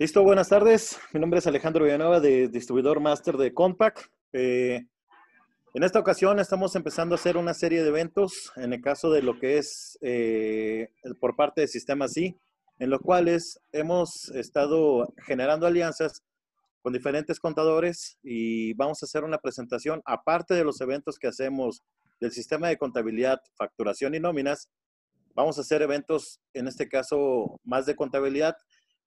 Listo, buenas tardes. Mi nombre es Alejandro Villanueva, de distribuidor máster de Compact. Eh, en esta ocasión estamos empezando a hacer una serie de eventos en el caso de lo que es eh, por parte de Sistema C, en los cuales hemos estado generando alianzas con diferentes contadores y vamos a hacer una presentación, aparte de los eventos que hacemos del sistema de contabilidad, facturación y nóminas, vamos a hacer eventos, en este caso, más de contabilidad,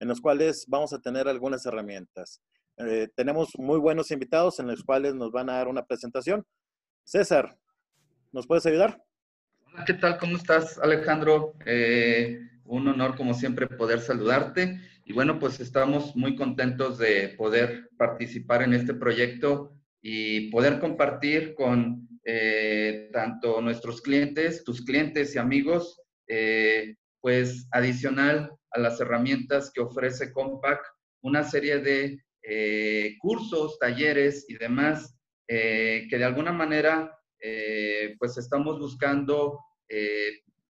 en los cuales vamos a tener algunas herramientas. Eh, tenemos muy buenos invitados en los cuales nos van a dar una presentación. César, ¿nos puedes ayudar? Hola, ¿qué tal? ¿Cómo estás, Alejandro? Eh, un honor, como siempre, poder saludarte. Y bueno, pues estamos muy contentos de poder participar en este proyecto y poder compartir con eh, tanto nuestros clientes, tus clientes y amigos, pues adicional a las herramientas que ofrece Compact, una serie de eh, cursos, talleres y demás eh, que de alguna manera eh, pues estamos buscando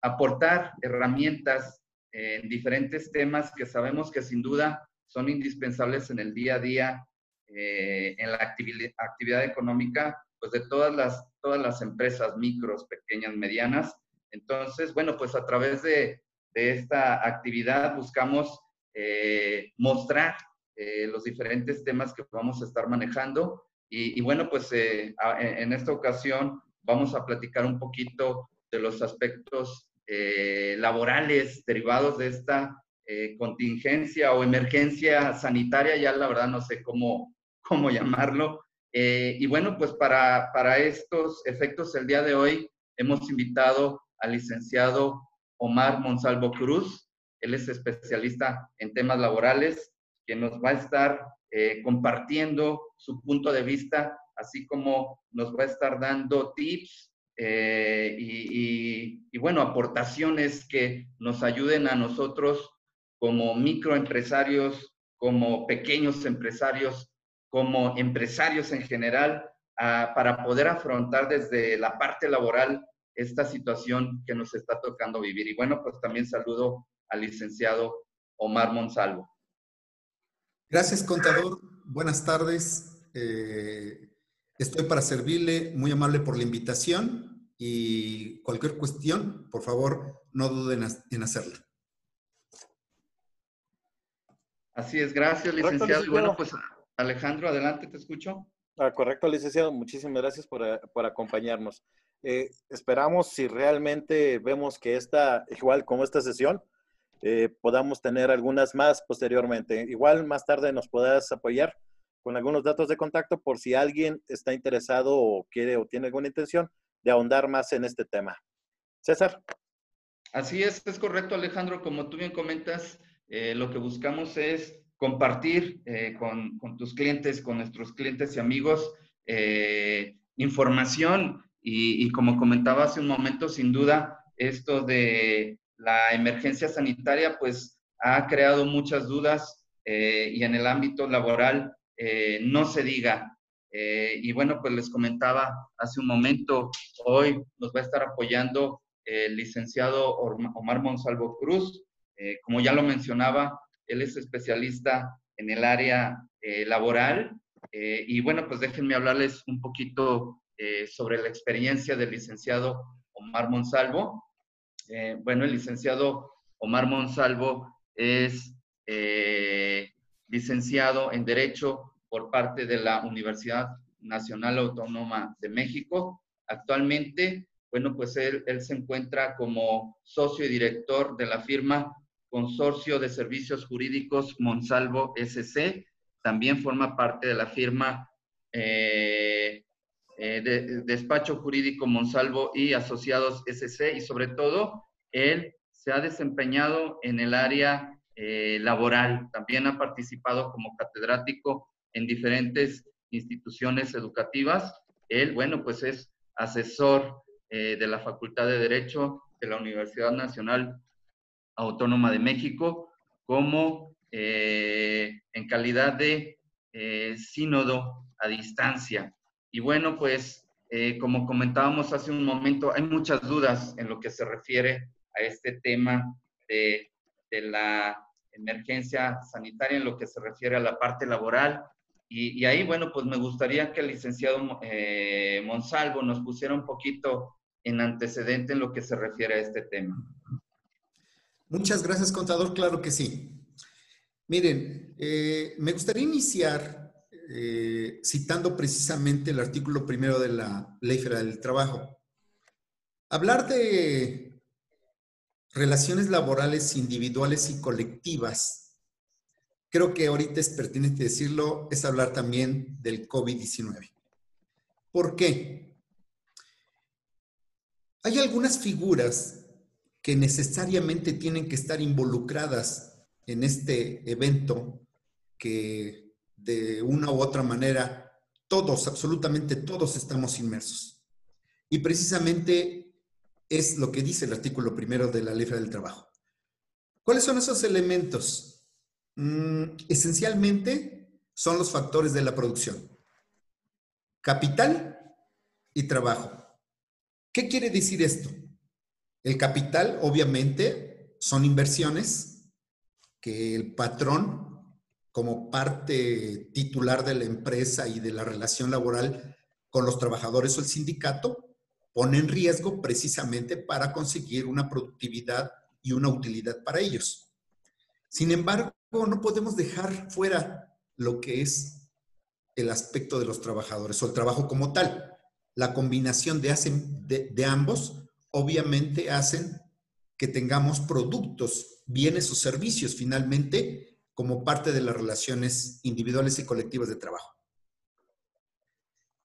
aportar herramientas en diferentes temas que sabemos que sin duda son indispensables en el día a día en la actividad, económica pues de todas las, todas las empresas micros, pequeñas, medianas. Entonces, bueno, pues a través de, de esta actividad buscamos eh, mostrar eh, los diferentes temas que vamos a estar manejando. Y, bueno, pues eh, en esta ocasión vamos a platicar un poquito de los aspectos laborales derivados de esta contingencia o emergencia sanitaria, ya la verdad no sé cómo, cómo llamarlo. y bueno, pues para, para estos efectos el día de hoy hemos invitado al licenciado Omar Monsalvo Cruz. Él es especialista en temas laborales, que nos va a estar eh, compartiendo su punto de vista, así como nos va a estar dando tips eh, y, y, bueno, aportaciones que nos ayuden a nosotros como microempresarios, como pequeños empresarios, como empresarios en general, para poder afrontar desde la parte laboral esta situación que nos está tocando vivir. Y bueno, pues también saludo al licenciado Omar Monsalvo. Gracias, contador. Buenas tardes. Eh, estoy para servirle, muy amable por la invitación y cualquier cuestión, por favor, no duden en hacerla. Así es, gracias, licenciado. Y bueno, pues Alejandro, adelante, te escucho. Ah, correcto, licenciado. Muchísimas gracias por, por acompañarnos. Eh, esperamos si realmente vemos que esta, igual como esta sesión, eh, podamos tener algunas más posteriormente. Igual más tarde nos puedas apoyar con algunos datos de contacto por si alguien está interesado o quiere o tiene alguna intención de ahondar más en este tema. César. Así es, es correcto Alejandro. Como tú bien comentas, eh, lo que buscamos es compartir con, con, tus clientes, con nuestros clientes y amigos, información y, como comentaba hace un momento, sin duda, esto de la emergencia sanitaria, pues ha creado muchas dudas eh, y en el ámbito laboral eh, no se diga. Eh, y bueno, pues les comentaba hace un momento, hoy nos va a estar apoyando el licenciado Omar Monsalvo Cruz. como ya lo mencionaba, él es especialista en el área laboral. y bueno, pues déjenme hablarles un poquito eh, sobre la experiencia del licenciado Omar Monsalvo. Eh, bueno, el licenciado Omar Monsalvo es eh, licenciado en Derecho por parte de la Universidad Nacional Autónoma de México. Actualmente, bueno, pues él, él se encuentra como socio y director de la firma Consorcio de Servicios Jurídicos Monsalvo SC. También forma parte de la firma eh, de, Despacho Jurídico Monsalvo y Asociados SC y sobre todo él se ha desempeñado en el área eh, laboral. También ha participado como catedrático en diferentes instituciones educativas. Él, bueno, pues es asesor eh, de la Facultad de Derecho de la Universidad Nacional Autónoma de México como en calidad de sínodo a distancia. Y bueno, pues eh, como comentábamos hace un momento, hay muchas dudas en lo que se refiere a este tema de, la emergencia sanitaria en lo que se refiere a la parte laboral. Y, ahí, bueno, pues me gustaría que el licenciado eh, Monsalvo nos pusiera un poquito en antecedente en lo que se refiere a este tema. Muchas gracias, contador. Claro que sí. Miren, eh, me gustaría iniciar eh, citando precisamente el artículo primero de la Ley Federal del Trabajo. Hablar de relaciones laborales individuales y colectivas creo que ahorita es pertinente decirlo, es hablar también del COVID-19. ¿Por qué? Hay algunas figuras que necesariamente tienen que estar involucradas en este evento que de una u otra manera todos, absolutamente todos estamos inmersos. Y precisamente es lo que dice el artículo primero de la Ley del Trabajo. ¿Cuáles son esos elementos? Mm, esencialmente son los factores de la producción. Capital y trabajo. ¿Qué quiere decir esto? El capital, obviamente, son inversiones que el patrón, como parte titular de la empresa y de la relación laboral con los trabajadores o el sindicato, pone en riesgo precisamente para conseguir una productividad y una utilidad para ellos. Sin embargo, no podemos dejar fuera lo que es el aspecto de los trabajadores o el trabajo como tal. La combinación de, ambos obviamente hacen que tengamos productos, bienes o servicios finalmente como parte de las relaciones individuales y colectivas de trabajo.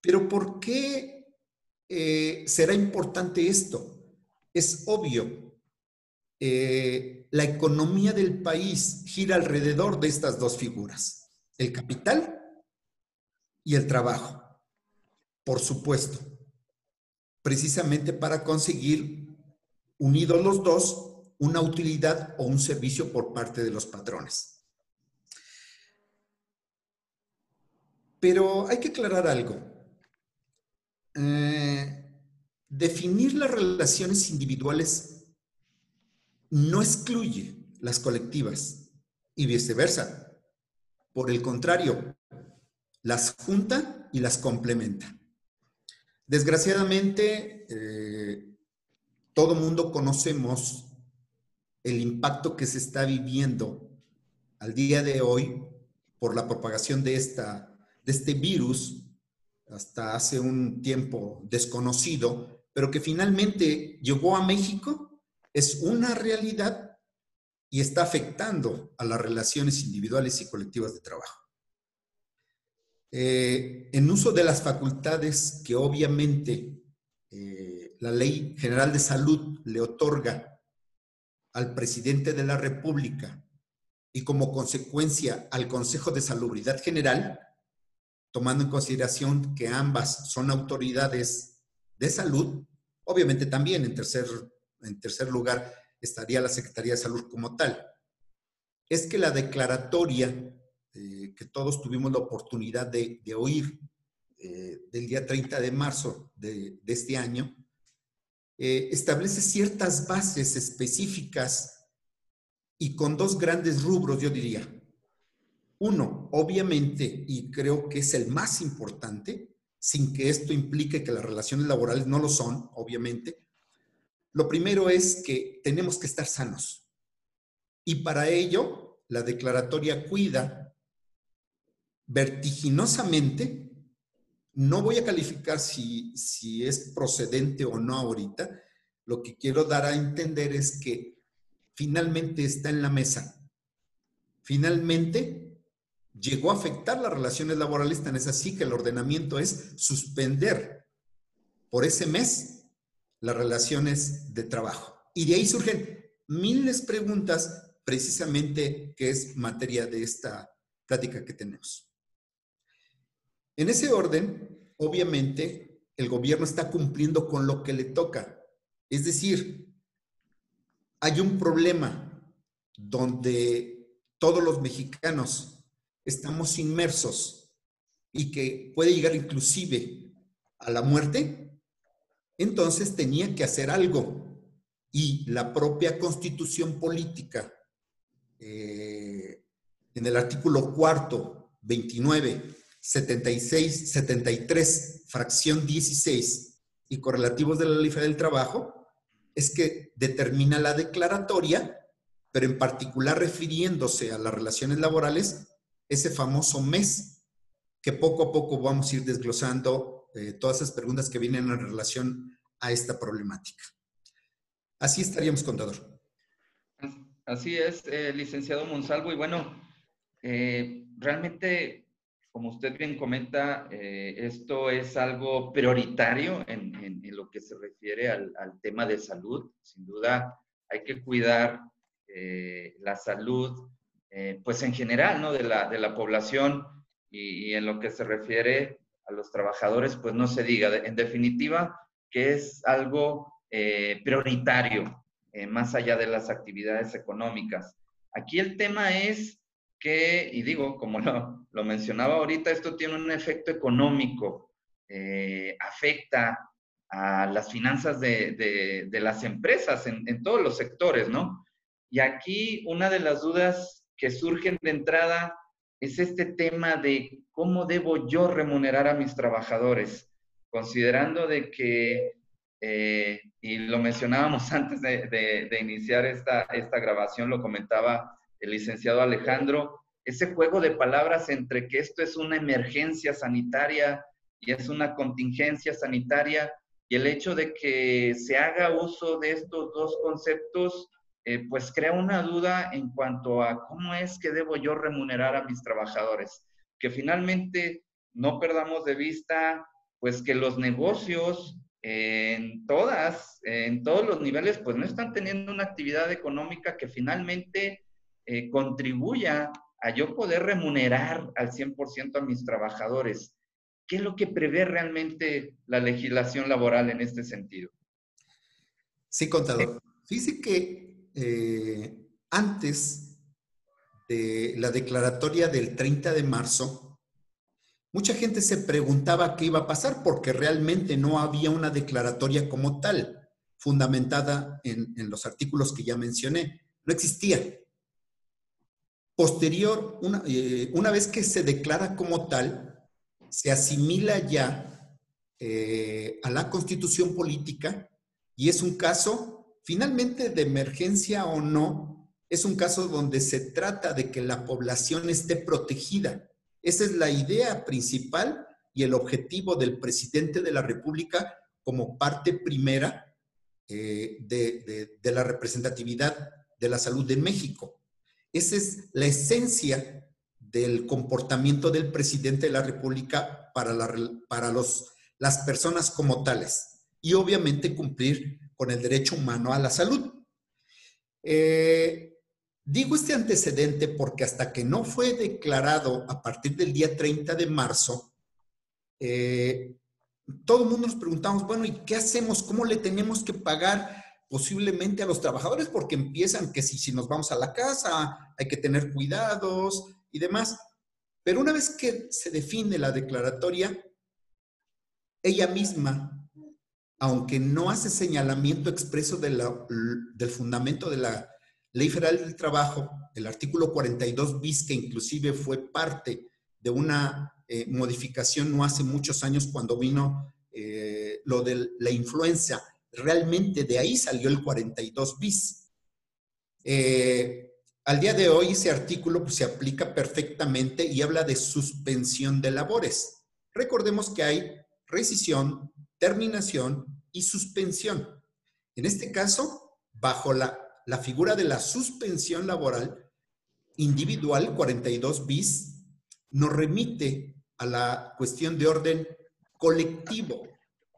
Pero ¿por qué eh, será importante esto? Es obvio, eh, la economía del país gira alrededor de estas dos figuras, el capital y el trabajo, por supuesto, precisamente para conseguir, unidos los dos, una utilidad o un servicio por parte de los patrones. Pero hay que aclarar algo. Eh, definir las relaciones individuales no excluye las colectivas y viceversa. Por el contrario, las junta y las complementa. Desgraciadamente, eh, todo mundo conocemos el impacto que se está viviendo al día de hoy por la propagación de, esta, de este virus hasta hace un tiempo desconocido, pero que finalmente llegó a México es una realidad y está afectando a las relaciones individuales y colectivas de trabajo. Eh, en uso de las facultades que obviamente eh, la Ley General de Salud le otorga al presidente de la República y como consecuencia al Consejo de Salubridad General, tomando en consideración que ambas son autoridades de salud, obviamente también en tercer en tercer lugar estaría la Secretaría de Salud como tal, es que la declaratoria eh, que todos tuvimos la oportunidad de, oír eh, del día 30 de marzo de, este año, eh, establece ciertas bases específicas y con dos grandes rubros, yo diría. Uno, obviamente, y creo que es el más importante, sin que esto implique que las relaciones laborales no lo son, obviamente, lo primero es que tenemos que estar sanos. Y para ello, la declaratoria cuida vertiginosamente, no voy a calificar si, si es procedente o no ahorita, lo que quiero dar a entender es que finalmente está en la mesa. Finalmente llegó a afectar las relaciones laborales, tan es así que el ordenamiento es suspender por ese mes las relaciones de trabajo. Y de ahí surgen miles de preguntas precisamente que es materia de esta plática que tenemos. En ese orden, obviamente, el gobierno está cumpliendo con lo que le toca. Es decir, hay un problema donde todos los mexicanos estamos inmersos y que puede llegar inclusive a la muerte, entonces tenía que hacer algo. Y la propia constitución política eh, en el artículo cuarto, 29, 76, 73, fracción 16 y correlativos de la Ley del Trabajo, es que determina la declaratoria, pero en particular refiriéndose a las relaciones laborales, ese famoso mes, que poco a poco vamos a ir desglosando eh, todas esas preguntas que vienen en relación a esta problemática. Así estaríamos, contador. Así es, eh, licenciado Monsalvo. Y bueno, eh, realmente, como usted bien comenta, esto es algo prioritario en, lo que se refiere al, tema de salud. Sin duda, hay que cuidar la salud eh, pues en general, ¿no? De la, de la población y, en lo que se refiere a los trabajadores, pues no se diga. En definitiva, que es algo eh, prioritario, eh, más allá de las actividades económicas. Aquí el tema es que, y digo, como lo, lo mencionaba ahorita, esto tiene un efecto económico, afecta a las finanzas de, de, las empresas en, todos los sectores, ¿no? Y aquí una de las dudas que surgen de entrada es este tema de cómo debo yo remunerar a mis trabajadores, considerando de que, eh, y lo mencionábamos antes de, iniciar esta, esta grabación, lo comentaba el licenciado Alejandro, ese juego de palabras entre que esto es una emergencia sanitaria y es una contingencia sanitaria, y el hecho de que se haga uso de estos dos conceptos eh, pues crea una duda en cuanto a cómo es que debo yo remunerar a mis trabajadores. Que finalmente no perdamos de vista, pues que los negocios en todas, en todos los niveles, pues no están teniendo una actividad económica que finalmente eh, contribuya a yo poder remunerar al 100% a mis trabajadores. ¿Qué es lo que prevé realmente la legislación laboral en este sentido? Sí, contador. Fíjese que eh, antes de la declaratoria del 30 de marzo, mucha gente se preguntaba qué iba a pasar porque realmente no había una declaratoria como tal, fundamentada en, los artículos que ya mencioné. No existía. Posterior, una, eh, una vez que se declara como tal, se asimila ya eh, a la constitución política y es un caso Finalmente, de emergencia o no, es un caso donde se trata de que la población esté protegida. Esa es la idea principal y el objetivo del presidente de la República como parte primera eh, de, la representatividad de la salud de México. Esa es la esencia del comportamiento del presidente de la República para, para los, las personas como tales. Y obviamente cumplir con el derecho humano a la salud. Eh, digo este antecedente porque hasta que no fue declarado a partir del día 30 de marzo, eh, todo el mundo nos preguntamos, bueno, ¿y qué hacemos? ¿Cómo le tenemos que pagar posiblemente a los trabajadores? Porque empiezan que si, si nos vamos a la casa hay que tener cuidados y demás. Pero una vez que se define la declaratoria, ella misma aunque no hace señalamiento expreso del fundamento de la Ley Federal del Trabajo, el artículo 42 bis, que inclusive fue parte de una eh, modificación no hace muchos años cuando vino eh, lo de la influenza, realmente de ahí salió el 42 bis. Eh, al día de hoy ese artículo pues, se aplica perfectamente y habla de suspensión de labores. Recordemos que hay rescisión, terminación y suspensión. En este caso, bajo la, figura de la suspensión laboral individual 42 bis, nos remite a la cuestión de orden colectivo,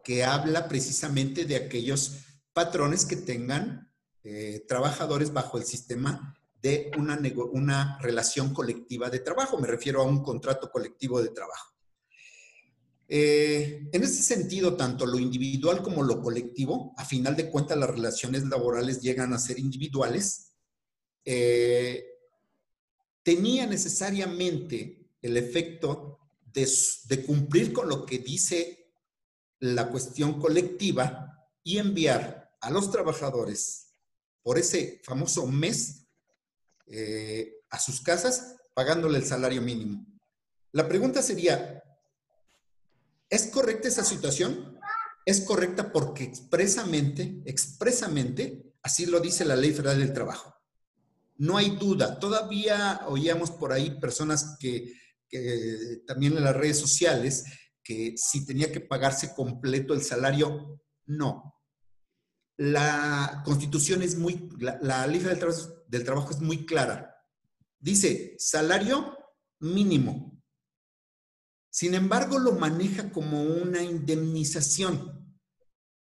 que habla precisamente de aquellos patrones que tengan eh, trabajadores bajo el sistema de una relación colectiva de trabajo. Me refiero a un contrato colectivo de trabajo. Eh, en ese sentido, tanto lo individual como lo colectivo, a final de cuentas las relaciones laborales llegan a ser individuales, eh, tenía necesariamente el efecto de, cumplir con lo que dice la cuestión colectiva y enviar a los trabajadores por ese famoso mes eh, a sus casas pagándole el salario mínimo. La pregunta sería, ¿es correcta esa situación? Es correcta porque expresamente, expresamente, así lo dice la Ley Federal del Trabajo. No hay duda. Todavía oíamos por ahí personas que, también en las redes sociales que si tenía que pagarse completo el salario, no. La constitución es muy, la, ley del del trabajo es muy clara. Dice salario mínimo. Sin embargo, lo maneja como una indemnización.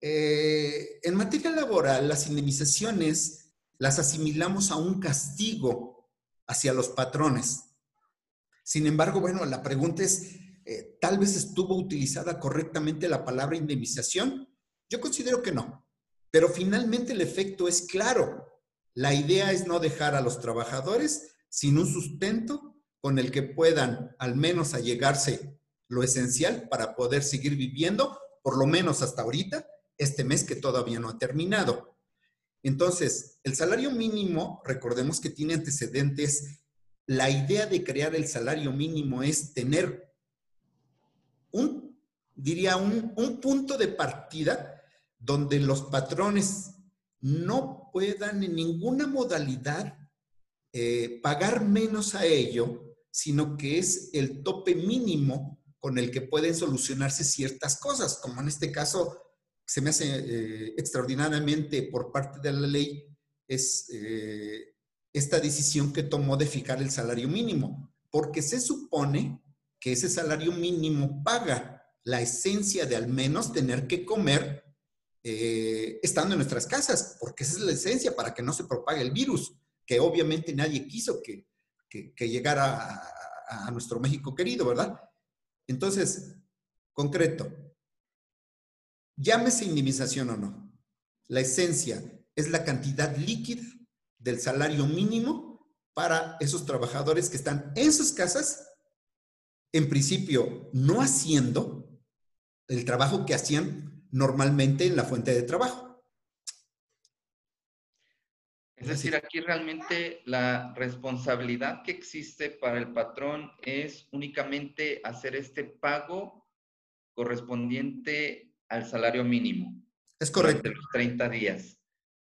Eh, en materia laboral, las indemnizaciones las asimilamos a un castigo hacia los patrones. Sin embargo, bueno, la pregunta es, eh, ¿tal vez estuvo utilizada correctamente la palabra indemnización? Yo considero que no, pero finalmente el efecto es claro. La idea es no dejar a los trabajadores sin un sustento con el que puedan al menos allegarse lo esencial para poder seguir viviendo, por lo menos hasta ahorita, este mes que todavía no ha terminado. Entonces, el salario mínimo, recordemos que tiene antecedentes, la idea de crear el salario mínimo es tener un, diría, un, punto de partida donde los patrones no puedan en ninguna modalidad eh, pagar menos a ello, sino que es el tope mínimo con el que pueden solucionarse ciertas cosas, como en este caso se me hace eh, extraordinariamente por parte de la ley, es eh, esta decisión que tomó de fijar el salario mínimo, porque se supone que ese salario mínimo paga la esencia de al menos tener que comer eh, estando en nuestras casas, porque esa es la esencia para que no se propague el virus, que obviamente nadie quiso que, llegara a, nuestro México querido, ¿verdad? Entonces, concreto, llámese indemnización o no, la esencia es la cantidad líquida del salario mínimo para esos trabajadores que están en sus casas en principio, no haciendo el trabajo que hacían normalmente en la fuente de trabajo. Es decir, aquí realmente la responsabilidad que existe para el patrón es únicamente hacer este pago correspondiente al salario mínimo. Es correcto. De los 30 días.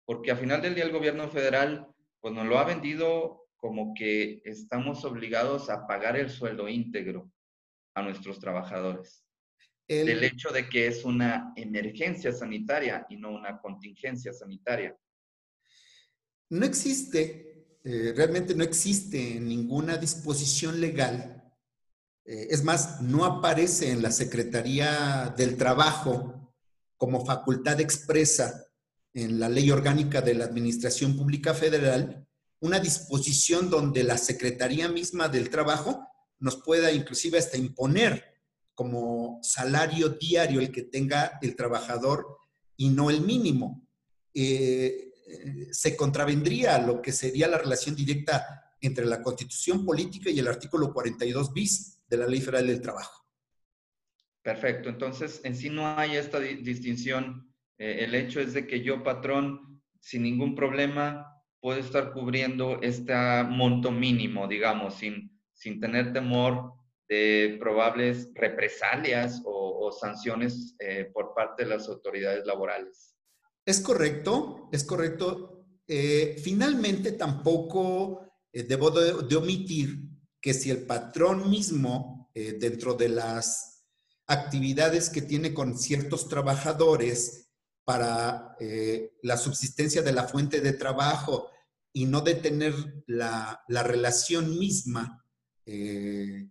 Porque a final del día el gobierno federal pues nos lo ha vendido como que estamos obligados a pagar el sueldo íntegro a nuestros trabajadores. El, del hecho de que es una emergencia sanitaria y no una contingencia sanitaria. No existe, eh, realmente no existe ninguna disposición legal. Eh, es más, no aparece en la Secretaría del Trabajo como facultad expresa en la Ley Orgánica de la Administración Pública Federal una disposición donde la Secretaría misma del Trabajo nos pueda inclusive hasta imponer como salario diario el que tenga el trabajador y no el mínimo. Eh, se contravendría lo que sería la relación directa entre la constitución política y el artículo 42 bis de la Ley Federal del Trabajo. Perfecto, entonces en sí no hay esta distinción. Eh, el hecho es de que yo, patrón, sin ningún problema, puede estar cubriendo este monto mínimo, digamos, sin, sin tener temor de probables represalias o, sanciones eh, por parte de las autoridades laborales. Es correcto, es correcto. Eh, finalmente, tampoco eh, debo de, omitir que si el patrón mismo, dentro de las actividades que tiene con ciertos trabajadores para la subsistencia de la fuente de trabajo, y no detener la, la relación misma, eh,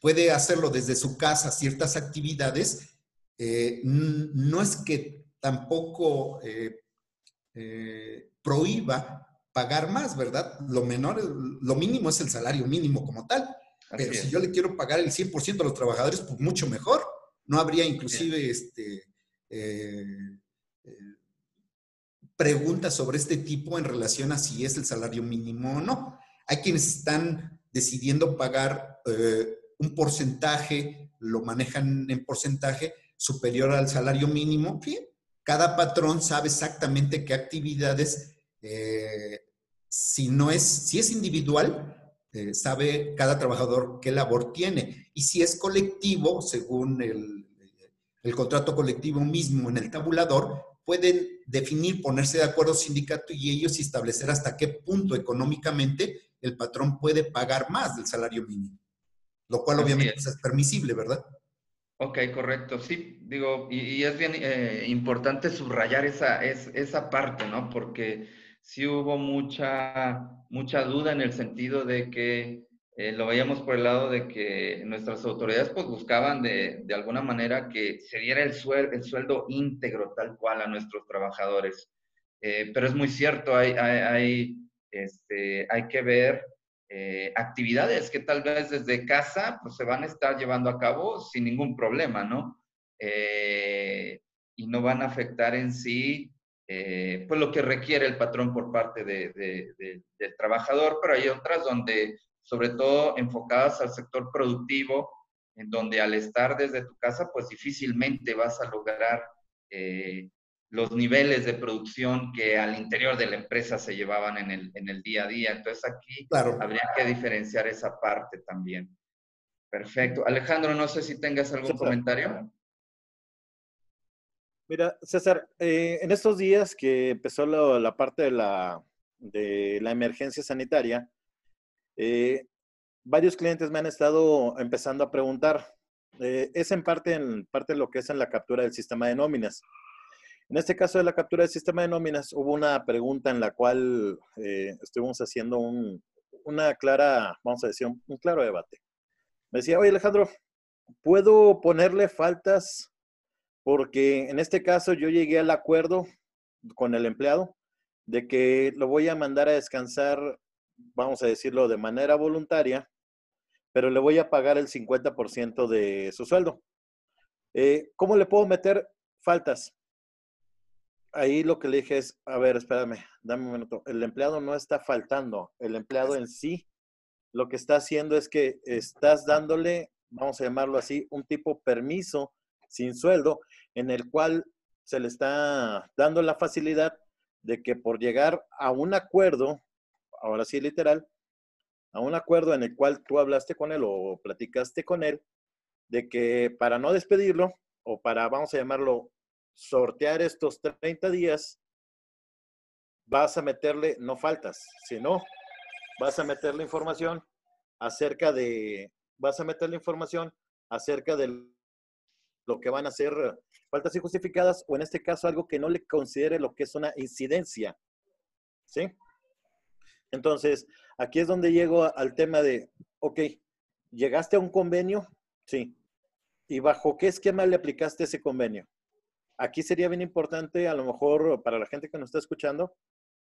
puede hacerlo desde su casa, ciertas actividades, eh, no es que tampoco eh, prohíba pagar más, ¿verdad? Lo menor, lo mínimo es el salario mínimo como tal. Pero si yo le quiero pagar el 100% a los trabajadores, pues mucho mejor. No habría inclusive este, preguntas sobre este tipo en relación a si es el salario mínimo o no. Hay quienes están decidiendo pagar eh, un porcentaje, lo manejan en porcentaje superior al salario mínimo. Cada patrón sabe exactamente qué actividades eh, Si no es, si es individual, eh, sabe cada trabajador qué labor tiene. Y si es colectivo, según el, el contrato colectivo mismo en el tabulador, pueden definir, ponerse de acuerdo sindicato y ellos establecer hasta qué punto económicamente el patrón puede pagar más del salario mínimo, lo cual obviamente es. permisible, ¿verdad? Ok, correcto. Sí, digo, y, es bien eh, importante subrayar esa, esa parte, ¿no? Porque sí hubo mucha, mucha duda en el sentido de que eh, lo veíamos por el lado de que nuestras autoridades pues buscaban de, de alguna manera que se diera el, el sueldo íntegro tal cual a nuestros trabajadores. Eh, pero es muy cierto, hay, hay, este, hay que ver eh, actividades que tal vez desde casa pues se van a estar llevando a cabo sin ningún problema, ¿no? y no van a afectar en sí eh, pues lo que requiere el patrón por parte de, del trabajador, pero hay otras donde, sobre todo enfocadas al sector productivo, en donde al estar desde tu casa, pues difícilmente vas a lograr eh, los niveles de producción que al interior de la empresa se llevaban en el, en el día a día. Entonces aquí habría que diferenciar esa parte también. Perfecto. Alejandro, no sé si tengas algún comentario. Mira, César, eh, en estos días que empezó la, parte de la, de la, emergencia sanitaria, eh, varios clientes me han estado empezando a preguntar. Eh, es en parte, en parte lo que es en la captura del sistema de nóminas. En este caso de la captura del sistema de nóminas, hubo una pregunta en la cual estuvimos haciendo un, una clara, vamos a decir, un claro debate. Me decía, oye Alejandro, ¿puedo ponerle faltas porque en este caso yo llegué al acuerdo con el empleado de que lo voy a mandar a descansar, vamos a decirlo, de manera voluntaria, pero le voy a pagar el 50% de su sueldo. Eh, ¿Cómo le puedo meter faltas? Ahí lo que le dije es, a ver, espérame, dame un minuto. El empleado no está faltando, el empleado en sí lo que está haciendo es que estás dándole, vamos a llamarlo así, un tipo permiso sin sueldo, en el cual se le está dando la facilidad de que por llegar a un acuerdo, ahora sí literal, a un acuerdo en el cual tú hablaste con él o platicaste con él, de que para no despedirlo o para, vamos a llamarlo, sortear estos 30 días, vas a meterle, no faltas, sino vas a meterle información acerca de, vas a meterle información acerca del lo que van a ser faltas injustificadas o en este caso algo que no le considere lo que es una incidencia. ¿Sí? Entonces, aquí es donde llego al tema de, ok, llegaste a un convenio, sí. ¿Y bajo qué esquema le aplicaste ese convenio? Aquí sería bien importante, a lo mejor para la gente que nos está escuchando,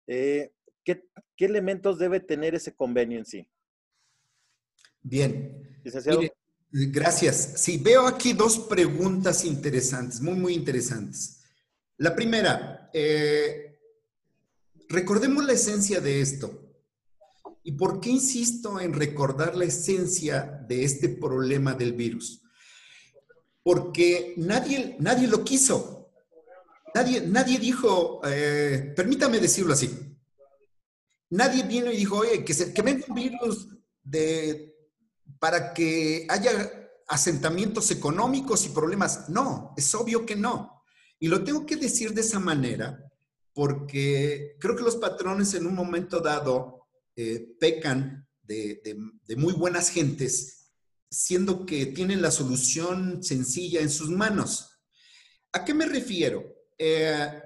eh, ¿qué, elementos debe tener ese convenio en sí? Bien. Licenciado. Gracias. Sí, veo aquí dos preguntas interesantes, muy, muy interesantes. La primera, eh, recordemos la esencia de esto. ¿Y por qué insisto en recordar la esencia de este problema del virus? Porque nadie, nadie lo quiso. Nadie, nadie dijo, eh, permítame decirlo así. Nadie vino y dijo, oye, que, se, que venga un virus de para que haya asentamientos económicos y problemas. No, es obvio que no. Y lo tengo que decir de esa manera porque creo que los patrones en un momento dado eh, pecan de, muy buenas gentes, siendo que tienen la solución sencilla en sus manos. ¿A qué me refiero? Eh,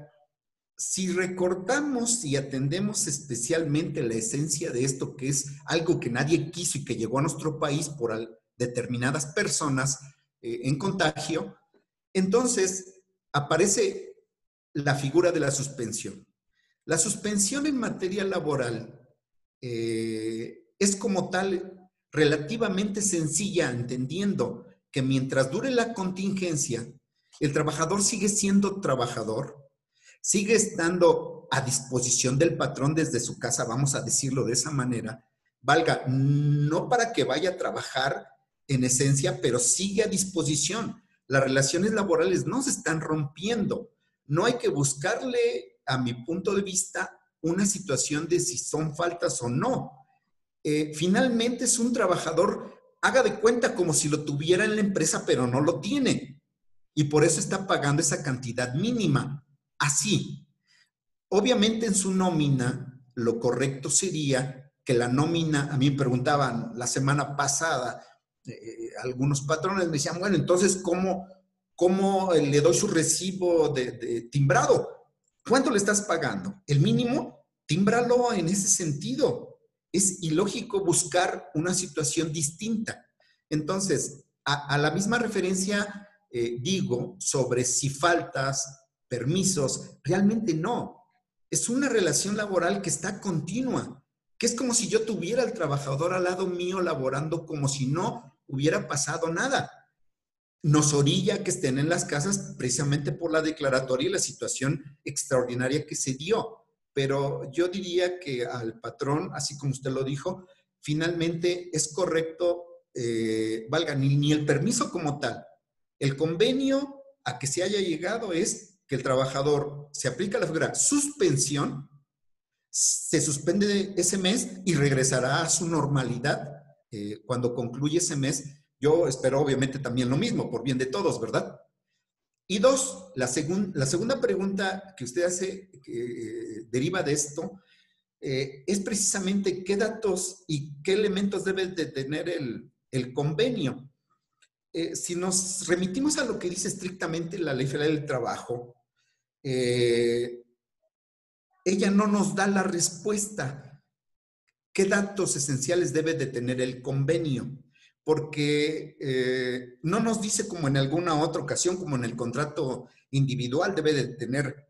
si recordamos y atendemos especialmente la esencia de esto, que es algo que nadie quiso y que llegó a nuestro país por determinadas personas eh, en contagio, entonces aparece la figura de la suspensión. La suspensión en materia laboral eh, es como tal relativamente sencilla, entendiendo que mientras dure la contingencia, el trabajador sigue siendo trabajador, sigue estando a disposición del patrón desde su casa, vamos a decirlo de esa manera, valga, no para que vaya a trabajar en esencia, pero sigue a disposición. Las relaciones laborales no se están rompiendo. No hay que buscarle, a mi punto de vista, una situación de si son faltas o no. Eh, finalmente es un trabajador, haga de cuenta como si lo tuviera en la empresa, pero no lo tiene. Y por eso está pagando esa cantidad mínima. Así. Obviamente en su nómina, lo correcto sería que la nómina, a mí me preguntaban la semana pasada, eh, algunos patrones me decían, bueno, entonces, ¿cómo, cómo le doy su recibo de timbrado? ¿Cuánto le estás pagando? ¿El mínimo? Tímbralo en ese sentido. Es ilógico buscar una situación distinta. Entonces, a, la misma referencia eh, digo sobre si faltas, permisos, realmente no. Es una relación laboral que está continua, que es como si yo tuviera al trabajador al lado mío laborando como si no hubiera pasado nada nos orilla que estén en las casas precisamente por la declaratoria y la situación extraordinaria que se dio. Pero yo diría que al patrón, así como usted lo dijo, finalmente es correcto, eh, valga, ni, el permiso como tal. El convenio a que se haya llegado es que el trabajador se aplica la figura suspensión, se suspende ese mes y regresará a su normalidad eh, cuando concluye ese mes yo espero obviamente también lo mismo, por bien de todos, ¿verdad? Y dos, la, segunda pregunta que usted hace, que eh, deriva de esto, eh, es precisamente qué datos y qué elementos debe de tener el, convenio. Eh, si nos remitimos a lo que dice estrictamente la Ley Federal del Trabajo, ella no nos da la respuesta. ¿Qué datos esenciales debe de tener el convenio? porque eh, no nos dice como en alguna otra ocasión, como en el contrato individual, debe de tener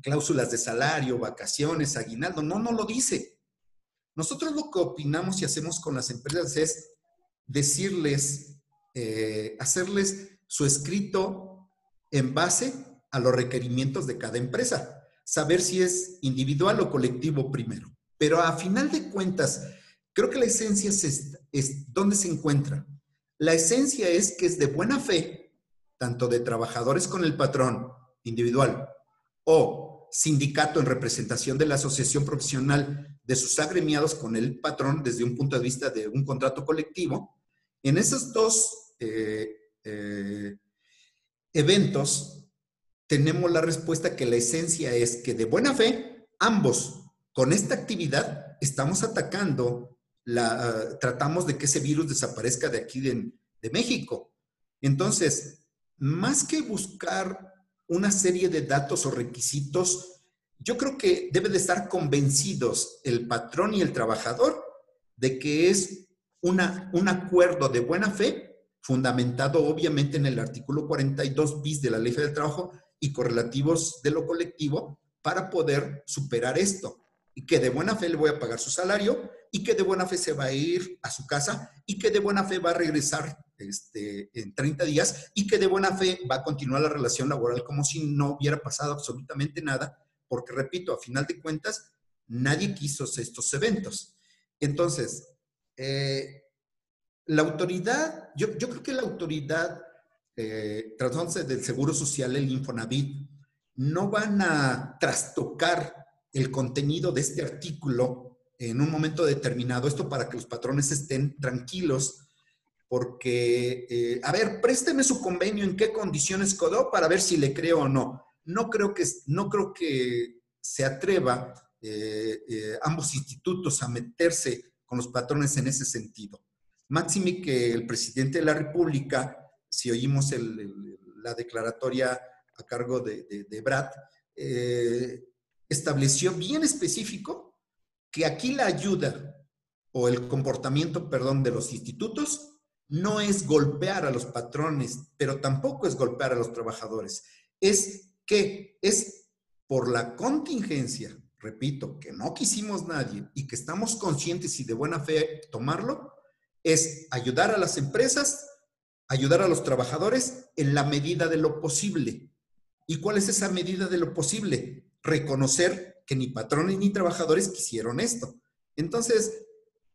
cláusulas de salario, vacaciones, aguinaldo. No, no lo dice. Nosotros lo que opinamos y hacemos con las empresas es decirles, eh, hacerles su escrito en base a los requerimientos de cada empresa, saber si es individual o colectivo primero. Pero a final de cuentas, Creo que la esencia es, es dónde se encuentra. La esencia es que es de buena fe, tanto de trabajadores con el patrón individual o sindicato en representación de la asociación profesional de sus agremiados con el patrón desde un punto de vista de un contrato colectivo. En esos dos eh, eventos tenemos la respuesta que la esencia es que de buena fe, ambos con esta actividad estamos atacando la, tratamos de que ese virus desaparezca de aquí de, de México. Entonces, más que buscar una serie de datos o requisitos, yo creo que debe de estar convencidos el patrón y el trabajador de que es una, un acuerdo de buena fe, fundamentado obviamente en el artículo 42 bis de la Ley del Trabajo y correlativos de lo colectivo, para poder superar esto. Y que de buena fe le voy a pagar su salario y que de buena fe se va a ir a su casa y que de buena fe va a regresar este, en 30 días y que de buena fe va a continuar la relación laboral como si no hubiera pasado absolutamente nada, porque repito, a final de cuentas, nadie quiso estos eventos. Entonces, eh, la autoridad, yo, creo que la autoridad eh, del Seguro Social, el Infonavit, no van a trastocar el contenido de este artículo en un momento determinado, esto para que los patrones estén tranquilos, porque, eh, a ver, présteme su convenio, en qué condiciones quedó para ver si le creo o no. No creo que, no creo que se atreva eh, eh, ambos institutos a meterse con los patrones en ese sentido. Máxime que el presidente de la República, si oímos la declaratoria a cargo de, Brad, estableció bien específico que aquí la ayuda o el comportamiento, perdón, de los institutos no es golpear a los patrones, pero tampoco es golpear a los trabajadores. Es que es por la contingencia, repito, que no quisimos nadie y que estamos conscientes y de buena fe tomarlo, es ayudar a las empresas, ayudar a los trabajadores en la medida de lo posible. ¿Y cuál es esa medida de lo posible? Reconocer que ni patrones ni trabajadores quisieron esto. Entonces,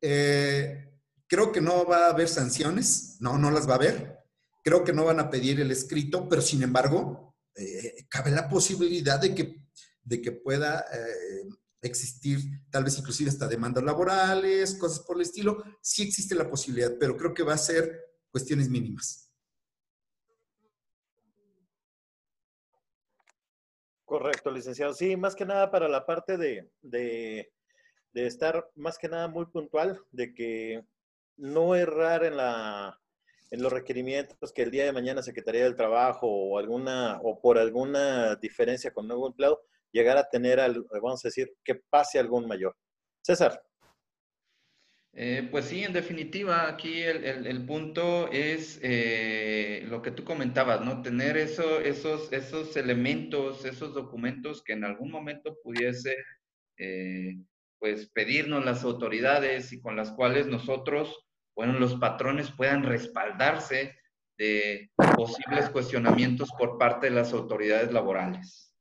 eh, creo que no va a haber sanciones, no, no las va a haber. Creo que no van a pedir el escrito, pero sin embargo, eh, cabe la posibilidad de que, de que pueda eh, existir tal vez inclusive hasta demandas laborales, cosas por el estilo. Sí existe la posibilidad, pero creo que va a ser cuestiones mínimas. Correcto, licenciado. Sí, más que nada para la parte de, de, estar más que nada muy puntual, de que no errar en la en los requerimientos que el día de mañana Secretaría del Trabajo o alguna o por alguna diferencia con nuevo empleado llegar a tener, al, vamos a decir, que pase algún mayor. César. Eh, pues sí, en definitiva, aquí el, punto es eh, lo que tú comentabas, ¿no? Tener eso, esos, esos elementos, esos documentos que en algún momento pudiese, eh, pues, pedirnos las autoridades y con las cuales nosotros, bueno, los patrones puedan respaldarse de posibles cuestionamientos por parte de las autoridades laborales.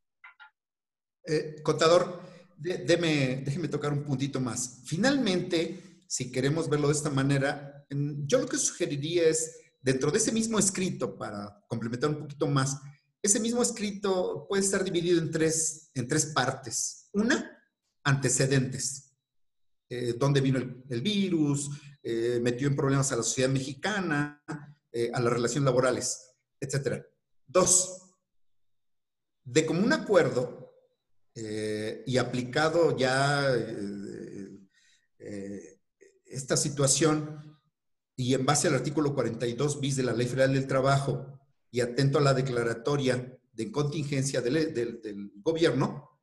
Eh, contador, déjeme tocar un puntito más. Finalmente, si queremos verlo de esta manera, yo lo que sugeriría es, dentro de ese mismo escrito, para complementar un poquito más, ese mismo escrito puede estar dividido en tres, en tres partes. Una, antecedentes. Eh, ¿Dónde vino el, virus? Eh, ¿Metió en problemas a la sociedad mexicana? a las relaciones laborales, etcétera. Dos, de común acuerdo, eh, y aplicado ya eh, eh, esta situación y en base al artículo 42 bis de la Ley Federal del Trabajo y atento a la declaratoria de contingencia del, gobierno,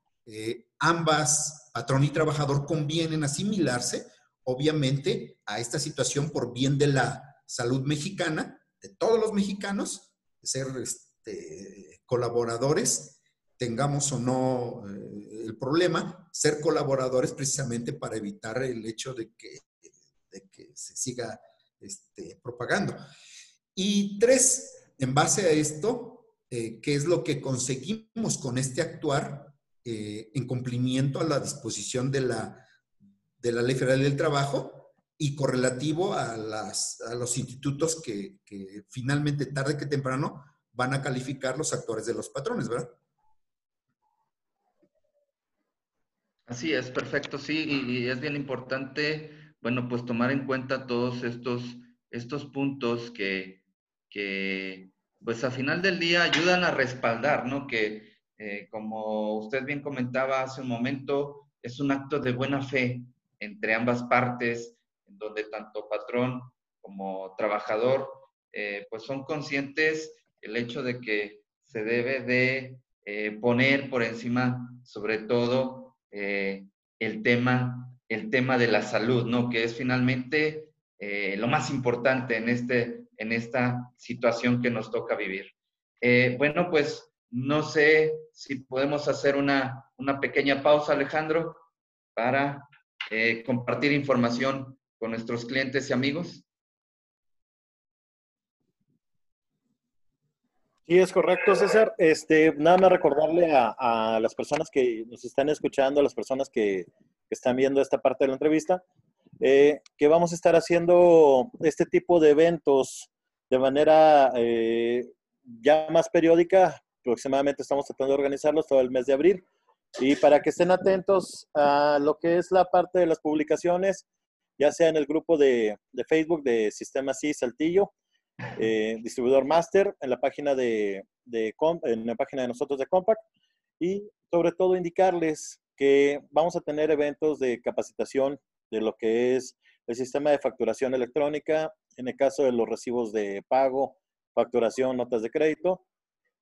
ambas, patrón y trabajador, convienen asimilarse, obviamente, a esta situación por bien de la salud mexicana, de todos los mexicanos, ser este, colaboradores tengamos o no eh, el problema, ser colaboradores precisamente para evitar el hecho de que, que se siga este, propagando. Y tres, en base a esto, eh, ¿qué es lo que conseguimos con este actuar eh, en cumplimiento a la disposición de la, de la Ley Federal del Trabajo y correlativo a, las, a los institutos que, que finalmente, tarde que temprano, van a calificar los actores de los patrones, ¿verdad? Así es, perfecto, sí, y, es bien importante, bueno, pues tomar en cuenta todos estos, estos puntos que, que, pues a final del día ayudan a respaldar, ¿no? Que eh, como usted bien comentaba hace un momento, es un acto de buena fe entre ambas partes, en donde tanto patrón como trabajador, eh, pues son conscientes el hecho de que se debe de eh, poner por encima, sobre todo, eh, el, tema, el tema de la salud, ¿no? Que es finalmente eh, lo más importante en, este, en esta situación que nos toca vivir. Eh, bueno, pues no sé si podemos hacer una, una pequeña pausa, Alejandro, para compartir información con nuestros clientes y amigos. Sí, es correcto, César. Este, nada más recordarle a, las personas que nos están escuchando, a las personas que, están viendo esta parte de la entrevista, eh, que vamos a estar haciendo este tipo de eventos de manera eh, ya más periódica. Aproximadamente estamos tratando de organizarlos todo el mes de abril. Y para que estén atentos a lo que es la parte de las publicaciones, ya sea en el grupo de, de Facebook de Sistema C Saltillo, eh, distribuidor master en la página de, de, en la página de nosotros de Compact y sobre todo indicarles que vamos a tener eventos de capacitación de lo que es el sistema de facturación electrónica, en el caso de los recibos de pago, facturación, notas de crédito.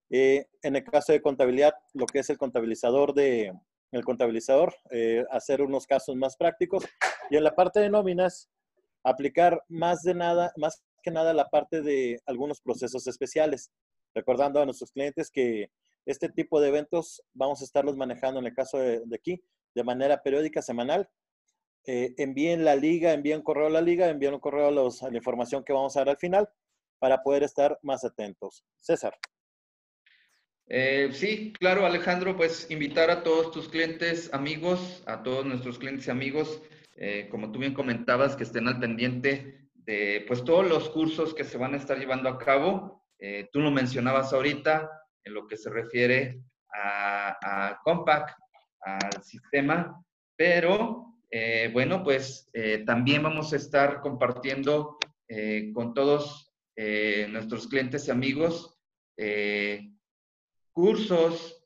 Eh, en el caso de contabilidad, lo que es el contabilizador de el contabilizador, eh, hacer unos casos más prácticos. Y en la parte de nóminas, aplicar más de nada, más nada la parte de algunos procesos especiales, recordando a nuestros clientes que este tipo de eventos vamos a estarlos manejando en el caso de, aquí de manera periódica, semanal. Eh, envíen la liga, envíen correo a la liga, envíen un correo a, la información que vamos a dar al final para poder estar más atentos. César. Eh, sí, claro, Alejandro, pues invitar a todos tus clientes, amigos, a todos nuestros clientes y amigos, eh, como tú bien comentabas, que estén al pendiente pues todos los cursos que se van a estar llevando a cabo. Eh, tú lo mencionabas ahorita en lo que se refiere a, a Compact, al sistema. pero bueno, pues también vamos a estar compartiendo con todos nuestros clientes y amigos cursos,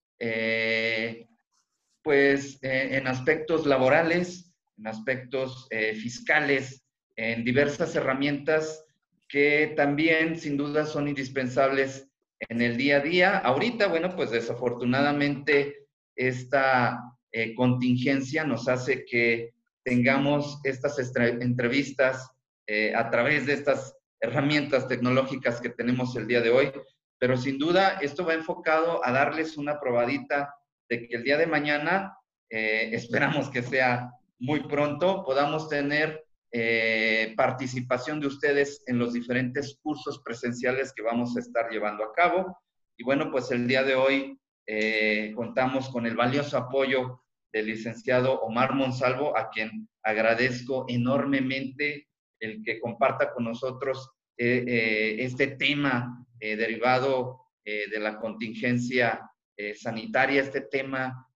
pues en aspectos laborales, en aspectos fiscales, en diversas herramientas que también sin duda son indispensables en el día a día. Ahorita, bueno, pues desafortunadamente esta eh, contingencia nos hace que tengamos estas entrevistas eh, a través de estas herramientas tecnológicas que tenemos el día de hoy, pero sin duda esto va enfocado a darles una probadita de que el día de mañana, eh, esperamos que sea muy pronto, podamos tener eh, participación de ustedes en los diferentes cursos presenciales que vamos a estar llevando a cabo. Y bueno, pues el día de hoy eh, contamos con el valioso apoyo del licenciado Omar Monsalvo, a quien agradezco enormemente el que comparta con nosotros eh, este tema derivado de la contingencia sanitaria, este tema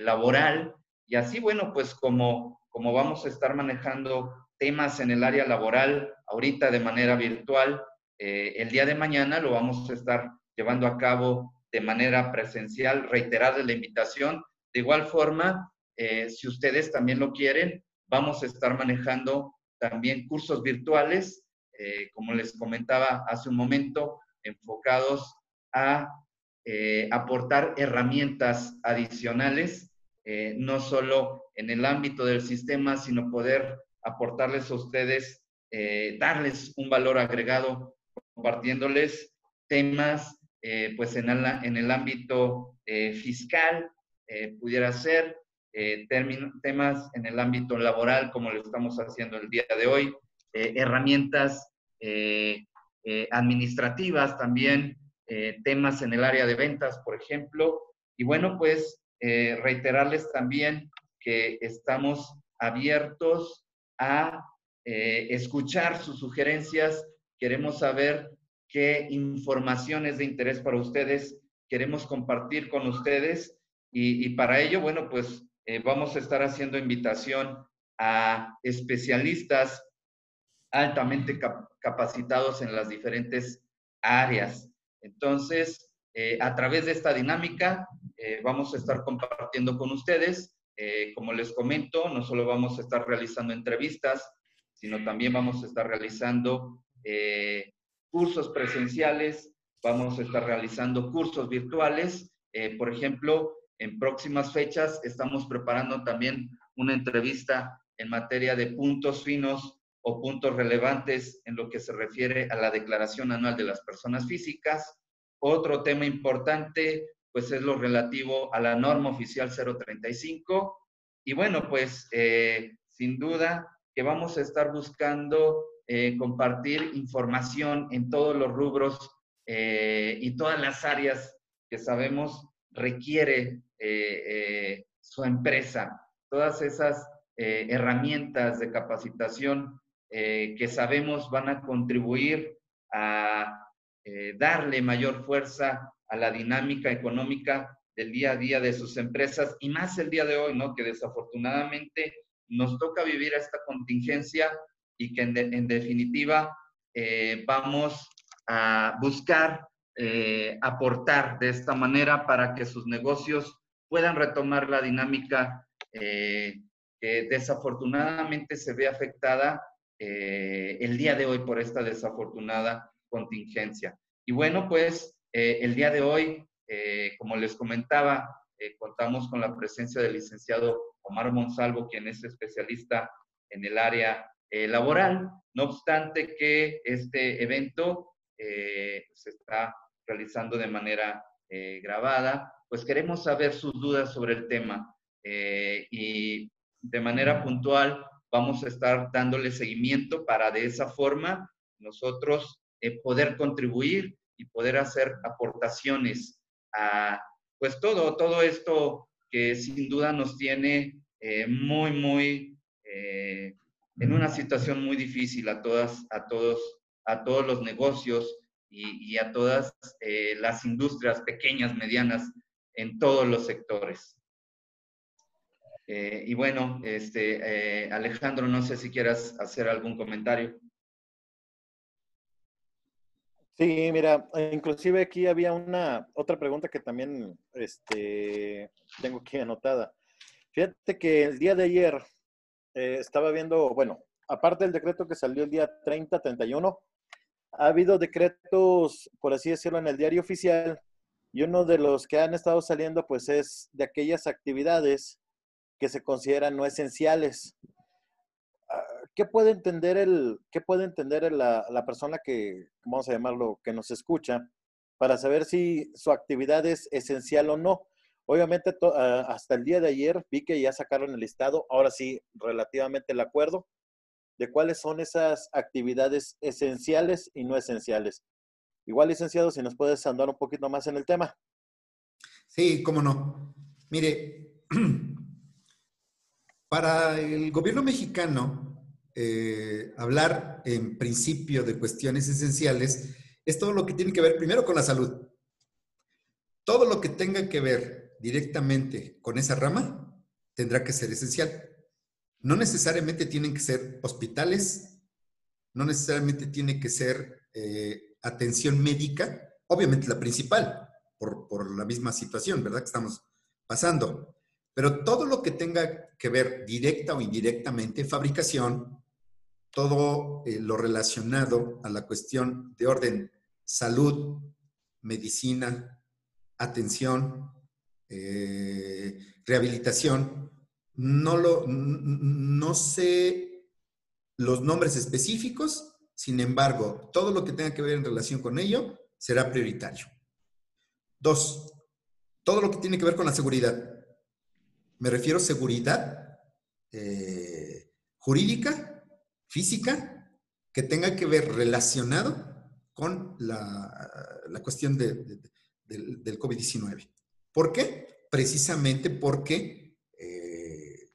laboral. Y así, bueno, pues como, como vamos a estar manejando temas en el área laboral ahorita de manera virtual. Eh, el día de mañana lo vamos a estar llevando a cabo de manera presencial, reiterar la invitación. De igual forma, eh, si ustedes también lo quieren, vamos a estar manejando también cursos virtuales, eh, como les comentaba hace un momento, enfocados a aportar herramientas adicionales, no solo en el ámbito del sistema, sino poder aportarles a ustedes, eh, darles un valor agregado, compartiéndoles temas eh, pues en el, en el ámbito eh, fiscal, pudiera ser, temas en el ámbito laboral, como lo estamos haciendo el día de hoy, herramientas administrativas también, temas en el área de ventas, por ejemplo. Y bueno, pues reiterarles también que estamos abiertos a eh, escuchar sus sugerencias, queremos saber qué información es de interés para ustedes, queremos compartir con ustedes y, para ello, bueno, pues eh, vamos a estar haciendo invitación a especialistas altamente capacitados en las diferentes áreas. Entonces, eh, a través de esta dinámica, vamos a estar compartiendo con ustedes eh, como les comento, no solo vamos a estar realizando entrevistas, sino también vamos a estar realizando eh, cursos presenciales, vamos a estar realizando cursos virtuales. Eh, por ejemplo, en próximas fechas estamos preparando también una entrevista en materia de puntos finos o puntos relevantes en lo que se refiere a la declaración anual de las personas físicas. Otro tema importante, pues es lo relativo a la norma oficial 035. Y bueno, pues eh, sin duda que vamos a estar buscando eh, compartir información en todos los rubros eh, y todas las áreas que sabemos requiere su empresa. Todas esas herramientas de capacitación que sabemos van a contribuir a darle mayor fuerza a la dinámica económica del día a día de sus empresas y más el día de hoy, ¿no? Que desafortunadamente nos toca vivir esta contingencia y que en, definitiva eh, vamos a buscar eh, aportar de esta manera para que sus negocios puedan retomar la dinámica eh, que desafortunadamente se ve afectada el día de hoy por esta desafortunada contingencia. Y bueno, pues eh, el día de hoy, eh, como les comentaba, eh, contamos con la presencia del licenciado Omar Monsalvo, quien es especialista en el área laboral. No obstante que este evento se está realizando de manera grabada, pues queremos saber sus dudas sobre el tema y de manera puntual vamos a estar dándole seguimiento para de esa forma nosotros poder contribuir y poder hacer aportaciones a pues todo, todo esto que sin duda nos tiene eh, muy, muy eh, en una situación muy difícil a todas, a todos, a todos los negocios y, a todas eh, las industrias pequeñas, medianas, en todos los sectores. Y bueno, este, Alejandro, no sé si quieras hacer algún comentario. Sí, mira, inclusive aquí había una otra pregunta que también este, tengo aquí anotada. Fíjate que el día de ayer eh, estaba viendo, bueno, aparte del decreto que salió el día 30, 31, ha habido decretos, por así decirlo, en el diario oficial y uno de los que han estado saliendo, pues es de aquellas actividades que se consideran no esenciales. ¿Qué puede entender, el, qué puede entender la, la persona que, vamos a llamarlo, que nos escucha, para saber si su actividad es esencial o no? Obviamente, ah, hasta el día de ayer vi que ya sacaron el listado, ahora sí, relativamente el acuerdo, de cuáles son esas actividades esenciales y no esenciales. Igual, licenciado, si nos puedes andar un poquito más en el tema. Sí, cómo no. Mire, para el gobierno mexicano, eh, hablar en principio de cuestiones esenciales es todo lo que tiene que ver primero con la salud. Todo lo que tenga que ver directamente con esa rama tendrá que ser esencial. No necesariamente tienen que ser hospitales, no necesariamente tiene que ser eh, atención médica, obviamente la principal, por, la misma situación, ¿verdad? Que estamos pasando. Pero todo lo que tenga que ver directa o indirectamente, fabricación, todo eh, lo relacionado a la cuestión de orden salud, medicina, atención, eh, rehabilitación, no, lo, no sé los nombres específicos, sin embargo, todo lo que tenga que ver en relación con ello será prioritario. Dos, todo lo que tiene que ver con la seguridad. Me refiero a seguridad eh, jurídica, física, que tenga que ver relacionado con la, cuestión del, COVID-19. ¿Por qué? Precisamente porque eh,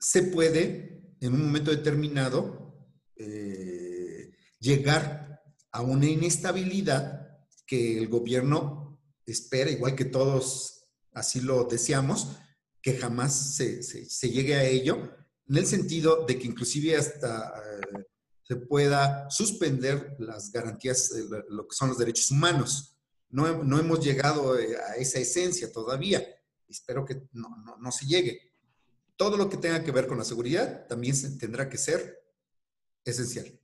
se puede, en un momento determinado, eh, llegar a una inestabilidad que el gobierno espera, igual que todos así lo deseamos, que jamás se, llegue a ello, en el sentido de que inclusive hasta eh, se pueda suspender las garantías, de lo que son los derechos humanos. No, no hemos llegado eh, a esa esencia todavía. Espero que no, no, no se llegue. Todo lo que tenga que ver con la seguridad también se, tendrá que ser esencial.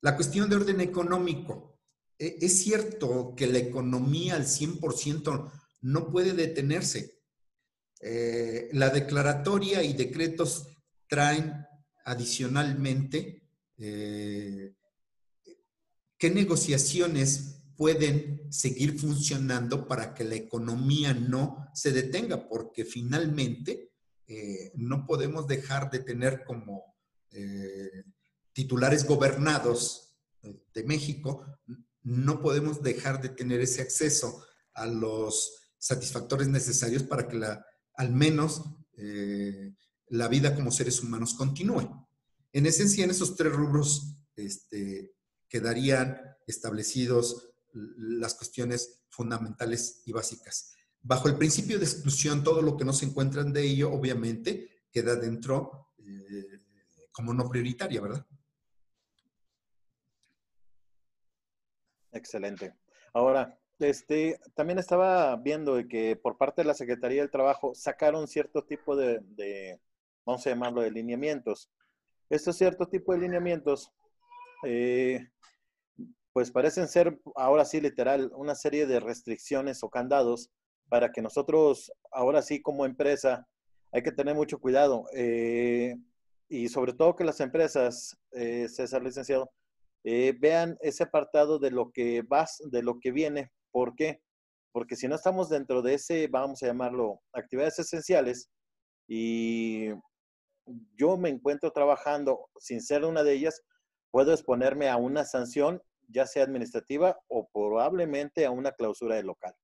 La cuestión de orden económico. E, es cierto que la economía al 100% no puede detenerse. Eh, la declaratoria y decretos traen adicionalmente eh, qué negociaciones pueden seguir funcionando para que la economía no se detenga, porque finalmente eh, no podemos dejar de tener como titulares gobernados de México, no podemos dejar de tener ese acceso a los satisfactores necesarios para que la, al menos eh, la vida como seres humanos continúe. En esencia, en esos tres rubros este, quedarían establecidos las cuestiones fundamentales y básicas. Bajo el principio de exclusión, todo lo que no se encuentran de ello, obviamente, queda dentro eh, como no prioritaria, ¿verdad? Excelente. Ahora, este, también estaba viendo que por parte de la Secretaría del Trabajo sacaron cierto tipo de, vamos a llamarlo, de lineamientos. Estos ciertos tipos de lineamientos, eh, pues parecen ser, ahora sí, literal, una serie de restricciones o candados para que nosotros, ahora sí, como empresa, hay que tener mucho cuidado. Eh, y sobre todo que las empresas, eh, César Licenciado, vean ese apartado de lo que vas, de lo que viene. ¿Por qué? Porque si no estamos dentro de ese, vamos a llamarlo, actividades esenciales, y yo me encuentro trabajando sin ser una de ellas, puedo exponerme a una sanción, ya sea administrativa o probablemente a una clausura de local.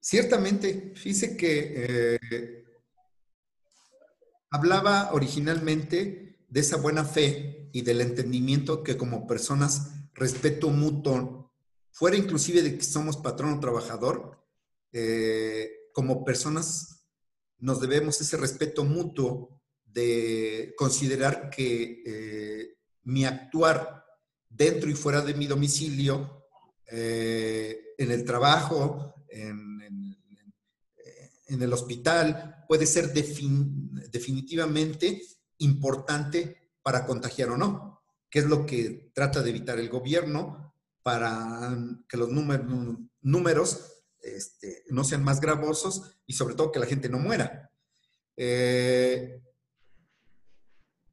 Ciertamente, fíjese que eh, hablaba originalmente de esa buena fe y del entendimiento que como personas respeto mutuo, fuera inclusive de que somos patrón o trabajador, eh, como personas nos debemos ese respeto mutuo de considerar que eh, mi actuar dentro y fuera de mi domicilio, eh, en el trabajo, en, el hospital, puede ser definitivamente importante para contagiar o no, que es lo que trata de evitar el gobierno para que los números este, no sean más gravosos y sobre todo que la gente no muera. Eh,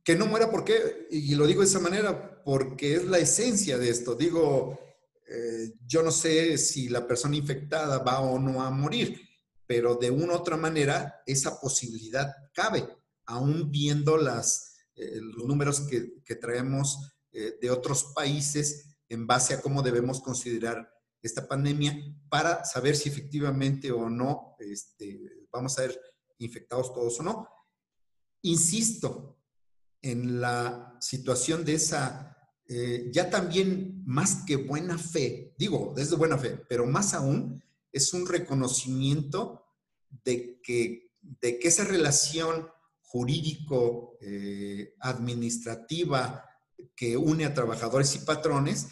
que no muera, ¿por qué? Y lo digo de esa manera, porque es la esencia de esto. Digo, eh, yo no sé si la persona infectada va o no a morir, pero de una u otra manera esa posibilidad cabe, aún viendo eh, los números que, traemos de otros países en base a cómo debemos considerar esta pandemia para saber si efectivamente o no este, vamos a ser infectados todos o no. Insisto, en la situación de esa, eh, ya también más que buena fe, digo, desde buena fe, pero más aún es un reconocimiento de que, de que esa relación jurídico-administrativa eh, que une a trabajadores y patrones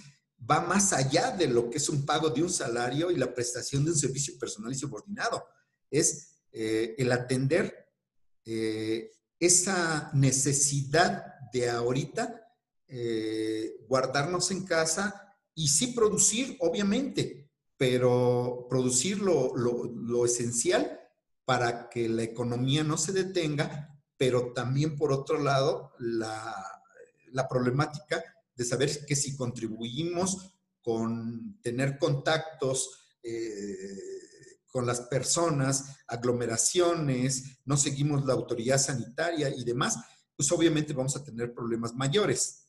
va más allá de lo que es un pago de un salario y la prestación de un servicio personal y subordinado. Es eh, el atender esa necesidad de ahorita eh, guardarnos en casa y sí producir, obviamente, pero producir lo, esencial para que la economía no se detenga, pero también por otro lado la, problemática de saber que si contribuimos con tener contactos, eh, con las personas, aglomeraciones, no seguimos la autoridad sanitaria y demás, pues obviamente vamos a tener problemas mayores.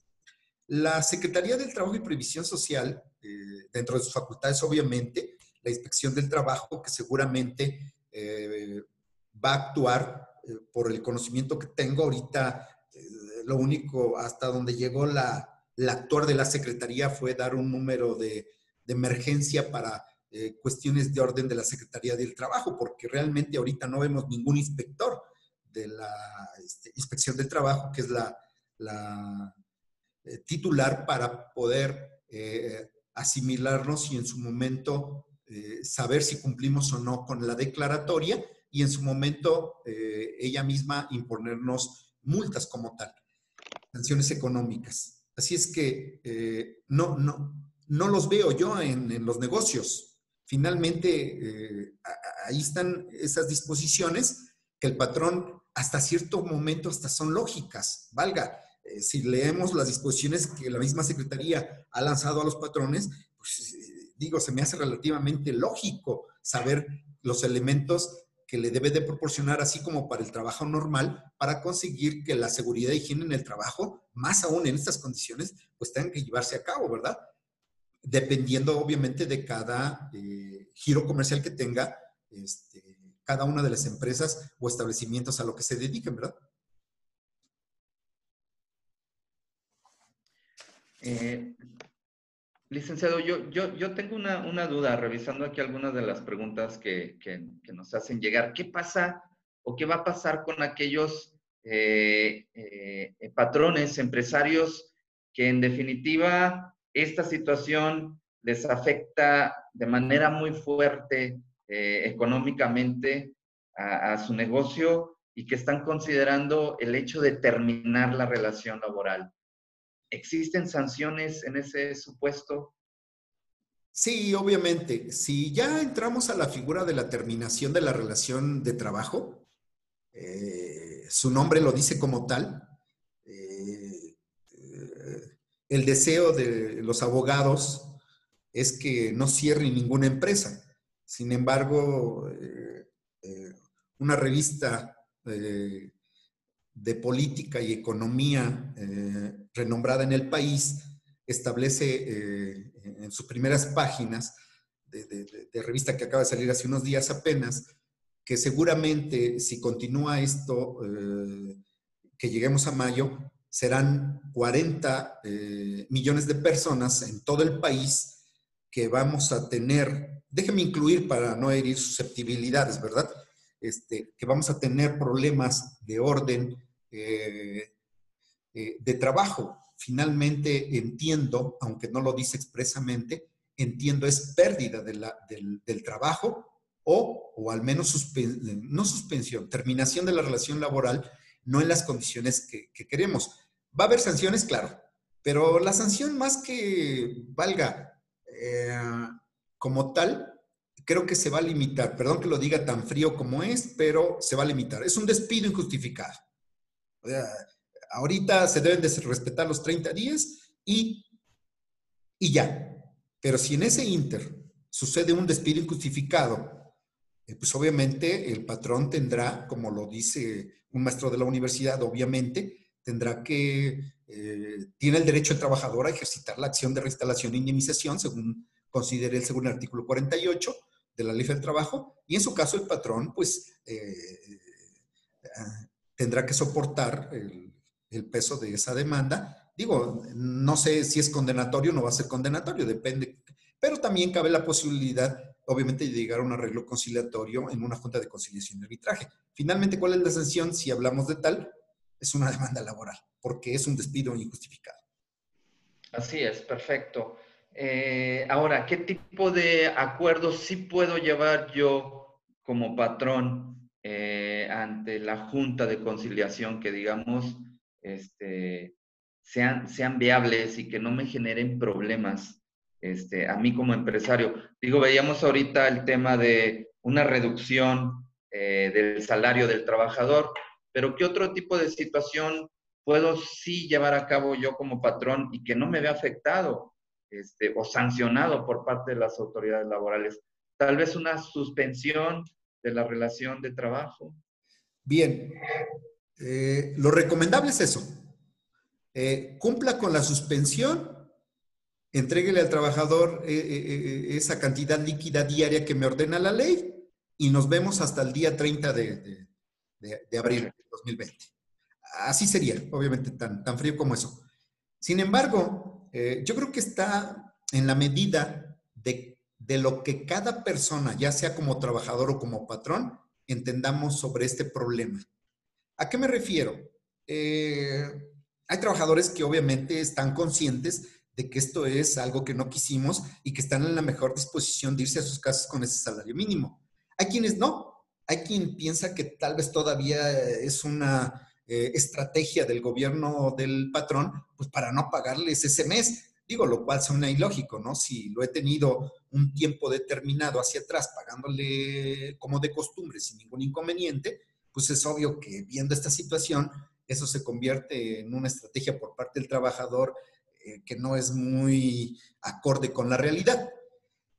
La Secretaría del Trabajo y Previsión Social, eh, dentro de sus facultades, obviamente, la inspección del trabajo, que seguramente eh, va a actuar por el conocimiento que tengo ahorita, lo único hasta donde llegó la, la actuar de la Secretaría fue dar un número de, de emergencia para eh, cuestiones de orden de la Secretaría del Trabajo, porque realmente ahorita no vemos ningún inspector de la este, Inspección del Trabajo, que es la, eh, titular para poder eh, asimilarnos y en su momento saber si cumplimos o no con la declaratoria y en su momento ella misma imponernos multas como tal, sanciones económicas. Así es que no, no, no los veo yo en los negocios finalmente eh, ahí están esas disposiciones que el patrón hasta cierto momento hasta son lógicas, valga. Eh, si leemos las disposiciones que la misma Secretaría ha lanzado a los patrones, pues eh, digo, se me hace relativamente lógico saber los elementos que le debe de proporcionar, así como para el trabajo normal, para conseguir que la seguridad y higiene en el trabajo, más aún en estas condiciones, pues tengan que llevarse a cabo, ¿verdad? dependiendo obviamente de cada eh, giro comercial que tenga este, cada una de las empresas o establecimientos a lo que se dediquen, ¿verdad? Eh, licenciado, yo, yo, yo tengo una, una, duda revisando aquí algunas de las preguntas que, que, nos hacen llegar. ¿Qué pasa o qué va a pasar con aquellos eh, patrones, empresarios que en definitiva esta situación les afecta de manera muy fuerte eh, económicamente a, su negocio y que están considerando el hecho de terminar la relación laboral. ¿Existen sanciones en ese supuesto? Sí, obviamente. Si ya entramos a la figura de la terminación de la relación de trabajo, eh, su nombre lo dice como tal, el deseo de los abogados es que no cierren ninguna empresa. Sin embargo, eh, eh, una revista eh, de política y economía renombrada en el país establece en sus primeras páginas de, revista que acaba de salir hace unos días apenas, que seguramente si continúa esto, que lleguemos a mayo, serán 40 eh, millones de personas en todo el país que vamos a tener, déjeme incluir para no herir susceptibilidades, ¿verdad? Este, que vamos a tener problemas de orden eh, eh, de trabajo. Finalmente entiendo, aunque no lo dice expresamente, entiendo es pérdida del, del, trabajo o, o al menos no suspensión, terminación de la relación laboral, no en las condiciones que, que queremos. Va a haber sanciones, claro, pero la sanción más que valga eh, como tal, creo que se va a limitar. Perdón que lo diga tan frío como es, pero se va a limitar. Es un despido injustificado. Ahorita se deben de respetar los 30 días y, y ya. Pero si en ese inter sucede un despido injustificado, eh, pues obviamente el patrón tendrá, como lo dice un maestro de la universidad, obviamente, tendrá que eh, tiene el derecho el trabajador a ejercitar la acción de reinstalación e indemnización según considere el segundo artículo 48 de la ley del trabajo y en su caso el patrón pues eh, eh, tendrá que soportar el, el, peso de esa demanda. Digo, no sé si es condenatorio o no va a ser condenatorio, depende, pero también cabe la posibilidad obviamente de llegar a un arreglo conciliatorio en una junta de conciliación y arbitraje. Finalmente, ¿cuál es la sanción si hablamos de tal? Es una demanda laboral porque es un despido injustificado. Así es, perfecto. Eh, ahora, ¿qué tipo de acuerdos sí puedo llevar yo como patrón eh, ante la Junta de Conciliación que, digamos, este, sean, sean viables y que no me generen problemas este, a mí como empresario? Digo, veíamos ahorita el tema de una reducción eh, del salario del trabajador, pero ¿qué otro tipo de situación puedo sí llevar a cabo yo como patrón y que no me vea afectado este, o sancionado por parte de las autoridades laborales. Tal vez una suspensión de la relación de trabajo. Bien, eh, lo recomendable es eso. Eh, cumpla con la suspensión, entréguele al trabajador eh, esa cantidad líquida diaria que me ordena la ley y nos vemos hasta el día 30 de, de abril de 2020 así sería, obviamente, tan, tan frío como eso. Sin embargo, yo creo que está en la medida de, de, lo que cada persona, ya sea como trabajador o como patrón, entendamos sobre este problema. ¿A qué me refiero? Eh, hay trabajadores que obviamente están conscientes de que esto es algo que no quisimos y que están en la mejor disposición de irse a sus casas con ese salario mínimo. Hay quienes no. Hay quien piensa que tal vez todavía es una eh, estrategia del gobierno del patrón, pues para no pagarles ese mes. Digo, lo cual suena ilógico, ¿no? Si lo he tenido un tiempo determinado hacia atrás, pagándole como de costumbre, sin ningún inconveniente, pues es obvio que viendo esta situación, eso se convierte en una estrategia por parte del trabajador eh, que no es muy acorde con la realidad.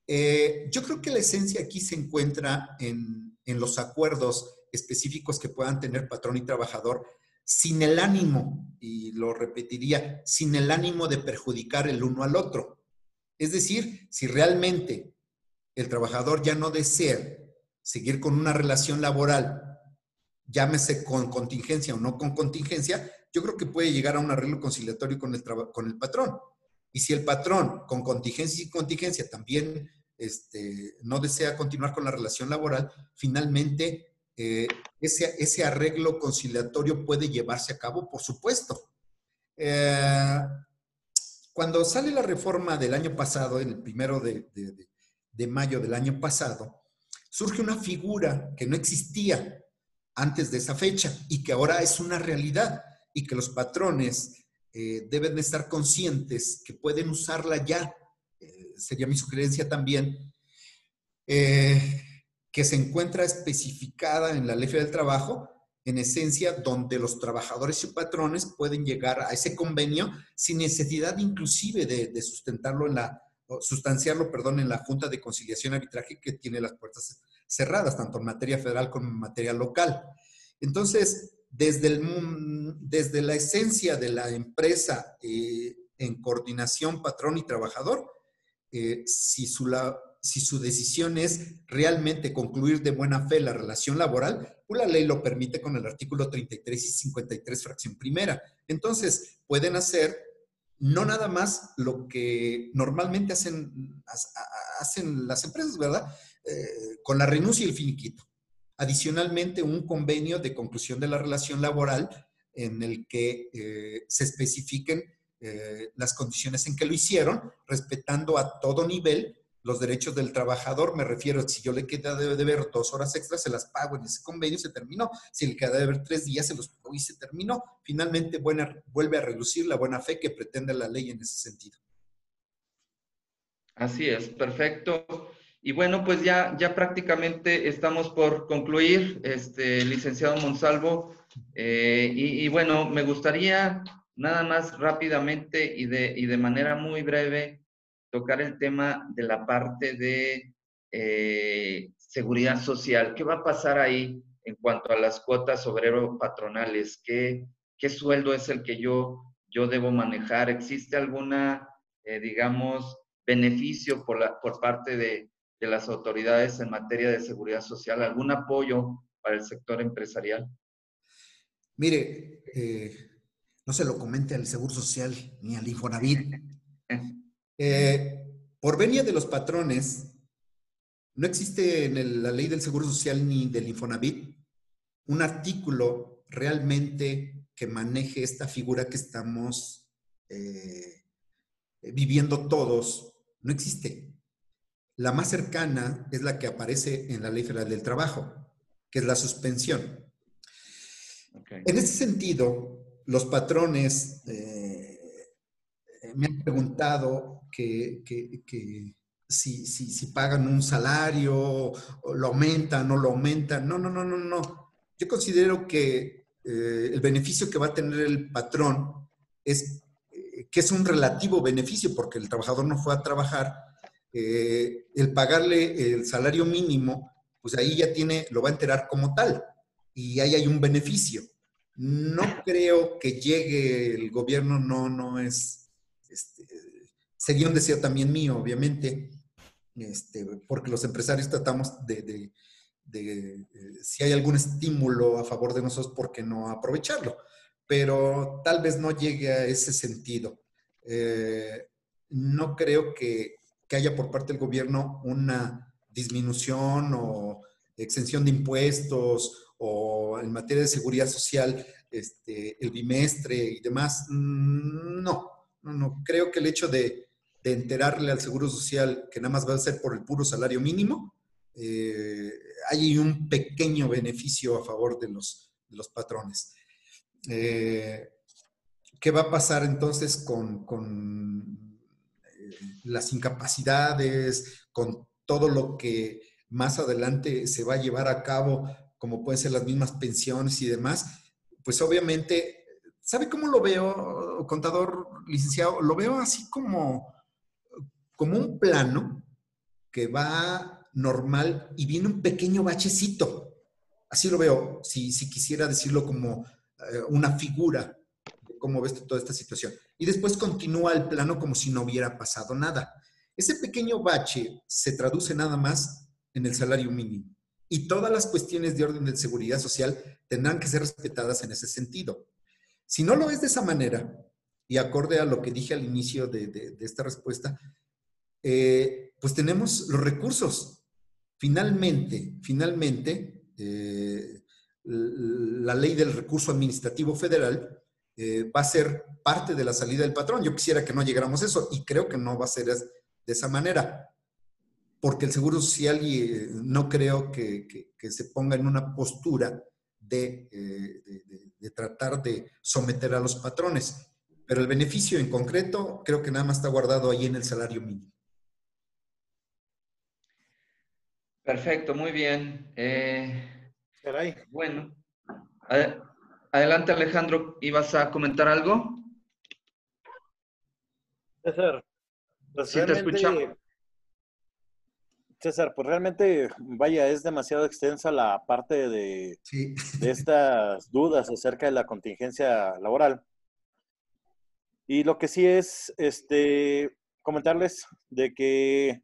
Eh, yo creo que la esencia aquí se encuentra en, en los acuerdos específicos que puedan tener patrón y trabajador sin el ánimo, y lo repetiría, sin el ánimo de perjudicar el uno al otro. Es decir, si realmente el trabajador ya no desea seguir con una relación laboral, llámese con contingencia o no con contingencia, yo creo que puede llegar a un arreglo conciliatorio con el, con el patrón. Y si el patrón con contingencia y contingencia también este, no desea continuar con la relación laboral, finalmente eh, ese, ese, arreglo conciliatorio puede llevarse a cabo, por supuesto. Eh, cuando sale la reforma del año pasado, el primero de, de, mayo del año pasado, surge una figura que no existía antes de esa fecha y que ahora es una realidad y que los patrones eh, deben de estar conscientes que pueden usarla ya. sería mi sugerencia también. Eh, que se encuentra especificada en la ley del trabajo, en esencia, donde los trabajadores y patrones pueden llegar a ese convenio sin necesidad inclusive de, sustentarlo en la, sustanciarlo, perdón, en la Junta de Conciliación y Arbitraje que tiene las puertas cerradas, tanto en materia federal como en materia local. Entonces, desde, el, desde la esencia de la empresa eh, en coordinación patrón y trabajador, eh, si su, la, si su decisión es realmente concluir de buena fe la relación laboral, pues la ley lo permite con el artículo 33 y 53, fracción primera. Entonces, pueden hacer no nada más lo que normalmente hacen, hacen las empresas, ¿verdad? Eh, con la renuncia y el finiquito. Adicionalmente, un convenio de conclusión de la relación laboral en el que eh, se especifiquen eh, las condiciones en que lo hicieron, respetando a todo nivel los derechos del trabajador. Me refiero, si yo le queda de deber dos horas extras, se las pago en ese convenio, se terminó. Si le queda de deber tres días, se los pago y se terminó. Finalmente, vuelve a reducir la buena fe que pretende la ley en ese sentido. Así es, perfecto. Y bueno, pues ya, ya prácticamente estamos por concluir, este, licenciado Monsalvo. Eh, y, bueno, me gustaría nada más rápidamente y de, y de manera muy breve tocar el tema de la parte de eh, seguridad social. ¿Qué va a pasar ahí en cuanto a las cuotas obrero-patronales? ¿Qué, ¿Qué, sueldo es el que yo, yo debo manejar? ¿Existe alguna, eh, digamos, beneficio por, la, por parte de, de las autoridades en materia de seguridad social? ¿Algún apoyo para el sector empresarial? Mire, eh, no se lo comente al Seguro Social ni al Infonavit. Eh, por venia de los patrones, no existe en la ley del Seguro Social ni del Infonavit un artículo realmente que maneje esta figura que estamos eh, viviendo todos. No existe. La más cercana es la que aparece en la Ley Federal del Trabajo, que es la suspensión. En ese sentido, los patrones eh, me han preguntado que, si, si, pagan un salario, lo aumentan o lo aumentan. No, no, no, no, no. Yo considero que eh, el beneficio que va a tener el patrón es eh, que es un relativo beneficio porque el trabajador no fue a trabajar eh, el pagarle el salario mínimo, pues ahí ya tiene, lo va a enterar como tal y ahí hay un beneficio. No creo que llegue el gobierno, no, no es, este, sería un deseo también mío, obviamente, este, porque los empresarios tratamos de, eh, si hay algún estímulo a favor de nosotros, ¿por qué no aprovecharlo? Pero tal vez no llegue a ese sentido. Eh, no creo que, que haya por parte del gobierno una disminución o exención de impuestos o en materia de seguridad social, este, el bimestre y demás. Mm, no, no, no. Creo que el hecho de, enterarle al Seguro Social que nada más va a ser por el puro salario mínimo, eh, hay un pequeño beneficio a favor de los, los patrones. Eh, ¿Qué va a pasar entonces con, con las incapacidades, con todo lo que más adelante se va a llevar a cabo, como pueden ser las mismas pensiones y demás, pues obviamente, ¿sabe cómo lo veo, contador licenciado? Lo veo así como, como un plano que va normal y viene un pequeño bachecito. Así lo veo, si, si quisiera decirlo como eh, una figura cómo ves toda esta situación. Y después continúa el plano como si no hubiera pasado nada. Ese pequeño bache se traduce nada más en el salario mínimo. Y todas las cuestiones de orden de seguridad social tendrán que ser respetadas en ese sentido. Si no lo es de esa manera, y acorde a lo que dije al inicio de, esta respuesta, eh, pues tenemos los recursos. Finalmente, finalmente, eh, la ley del recurso administrativo federal eh, va a ser parte de la salida del patrón. Yo quisiera que no llegáramos a eso y creo que no va a ser de esa manera, porque el Seguro Social eh, no creo que, se ponga en una postura eh, de, de, tratar de someter a los patrones, pero el beneficio en concreto creo que nada más está guardado ahí en el salario mínimo. Perfecto, muy bien. bueno, Adelante, Alejandro, ¿ibas a comentar algo? César, pues sí, te escuchamos. César, pues realmente, vaya, es demasiado extensa la parte de, de estas dudas acerca de la contingencia laboral. Y lo que sí es, este, comentarles de que...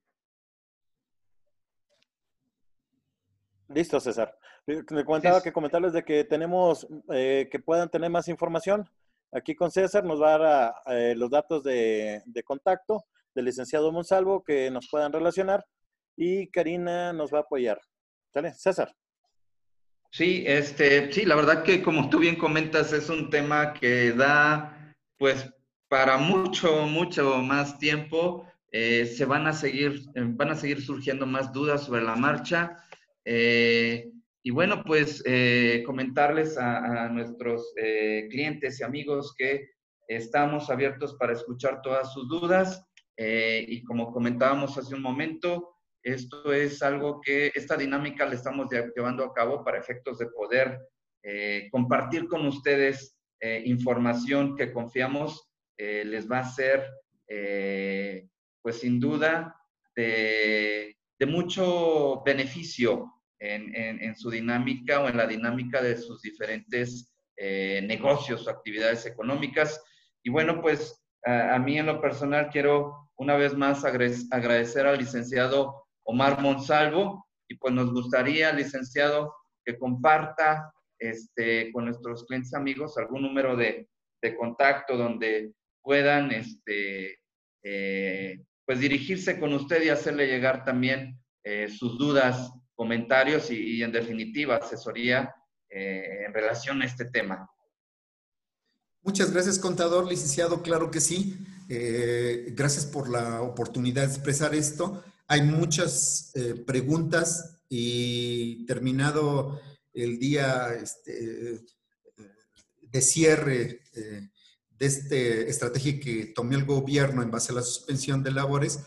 Listo, César. Me comentaba que comentarles de que tenemos, eh, que puedan tener más información Aquí con César nos va a dar eh, los datos de, contacto del licenciado Monsalvo que nos puedan relacionar y Karina nos va a apoyar. ¿Sale? César. Sí, este, sí, la verdad que como tú bien comentas, es un tema que da, pues, para mucho, mucho más tiempo. Eh, se van a seguir, van a seguir surgiendo más dudas sobre la marcha. Eh, y bueno, pues eh, comentarles a, nuestros eh, clientes y amigos que estamos abiertos para escuchar todas sus dudas. y como comentábamos hace un momento, esto es algo que, esta dinámica la estamos llevando a cabo para efectos de poder compartir con ustedes información que confiamos les va a ser, pues sin duda, de mucho beneficio en, su dinámica o en la dinámica de sus diferentes eh, negocios o actividades económicas. Y bueno, pues a, mí en lo personal quiero una vez más agradecer al licenciado Omar Monsalvo y pues nos gustaría, licenciado, que comparta este, con nuestros clientes amigos algún número de, contacto donde puedan este, eh, pues dirigirse con usted y hacerle llegar también eh, sus dudas comentarios y, en definitiva asesoría eh, en relación a este tema. Muchas gracias, contador, licenciado, claro que sí. Eh, gracias por la oportunidad de expresar esto. Hay muchas eh, preguntas y terminado el día este, de cierre de esta estrategia que tomó el gobierno en base a la suspensión de labores,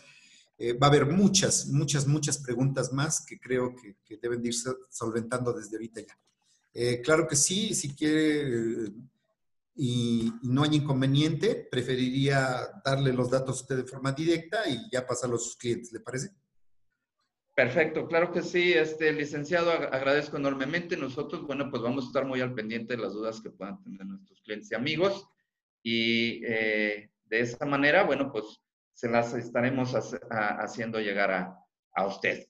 eh, va a haber muchas, muchas, muchas preguntas más que creo que, deben irse solventando desde ahorita ya. Eh, claro que sí, si quiere y, no hay inconveniente, preferiría darle los datos a usted de forma directa y ya pasarlo a sus clientes, ¿le parece? Perfecto, claro que sí, este licenciado, agradezco enormemente. Nosotros, bueno, pues vamos a estar muy al pendiente de las dudas que puedan tener nuestros clientes y amigos. Y eh, de esa manera, bueno, pues se las estaremos haciendo llegar a, a usted.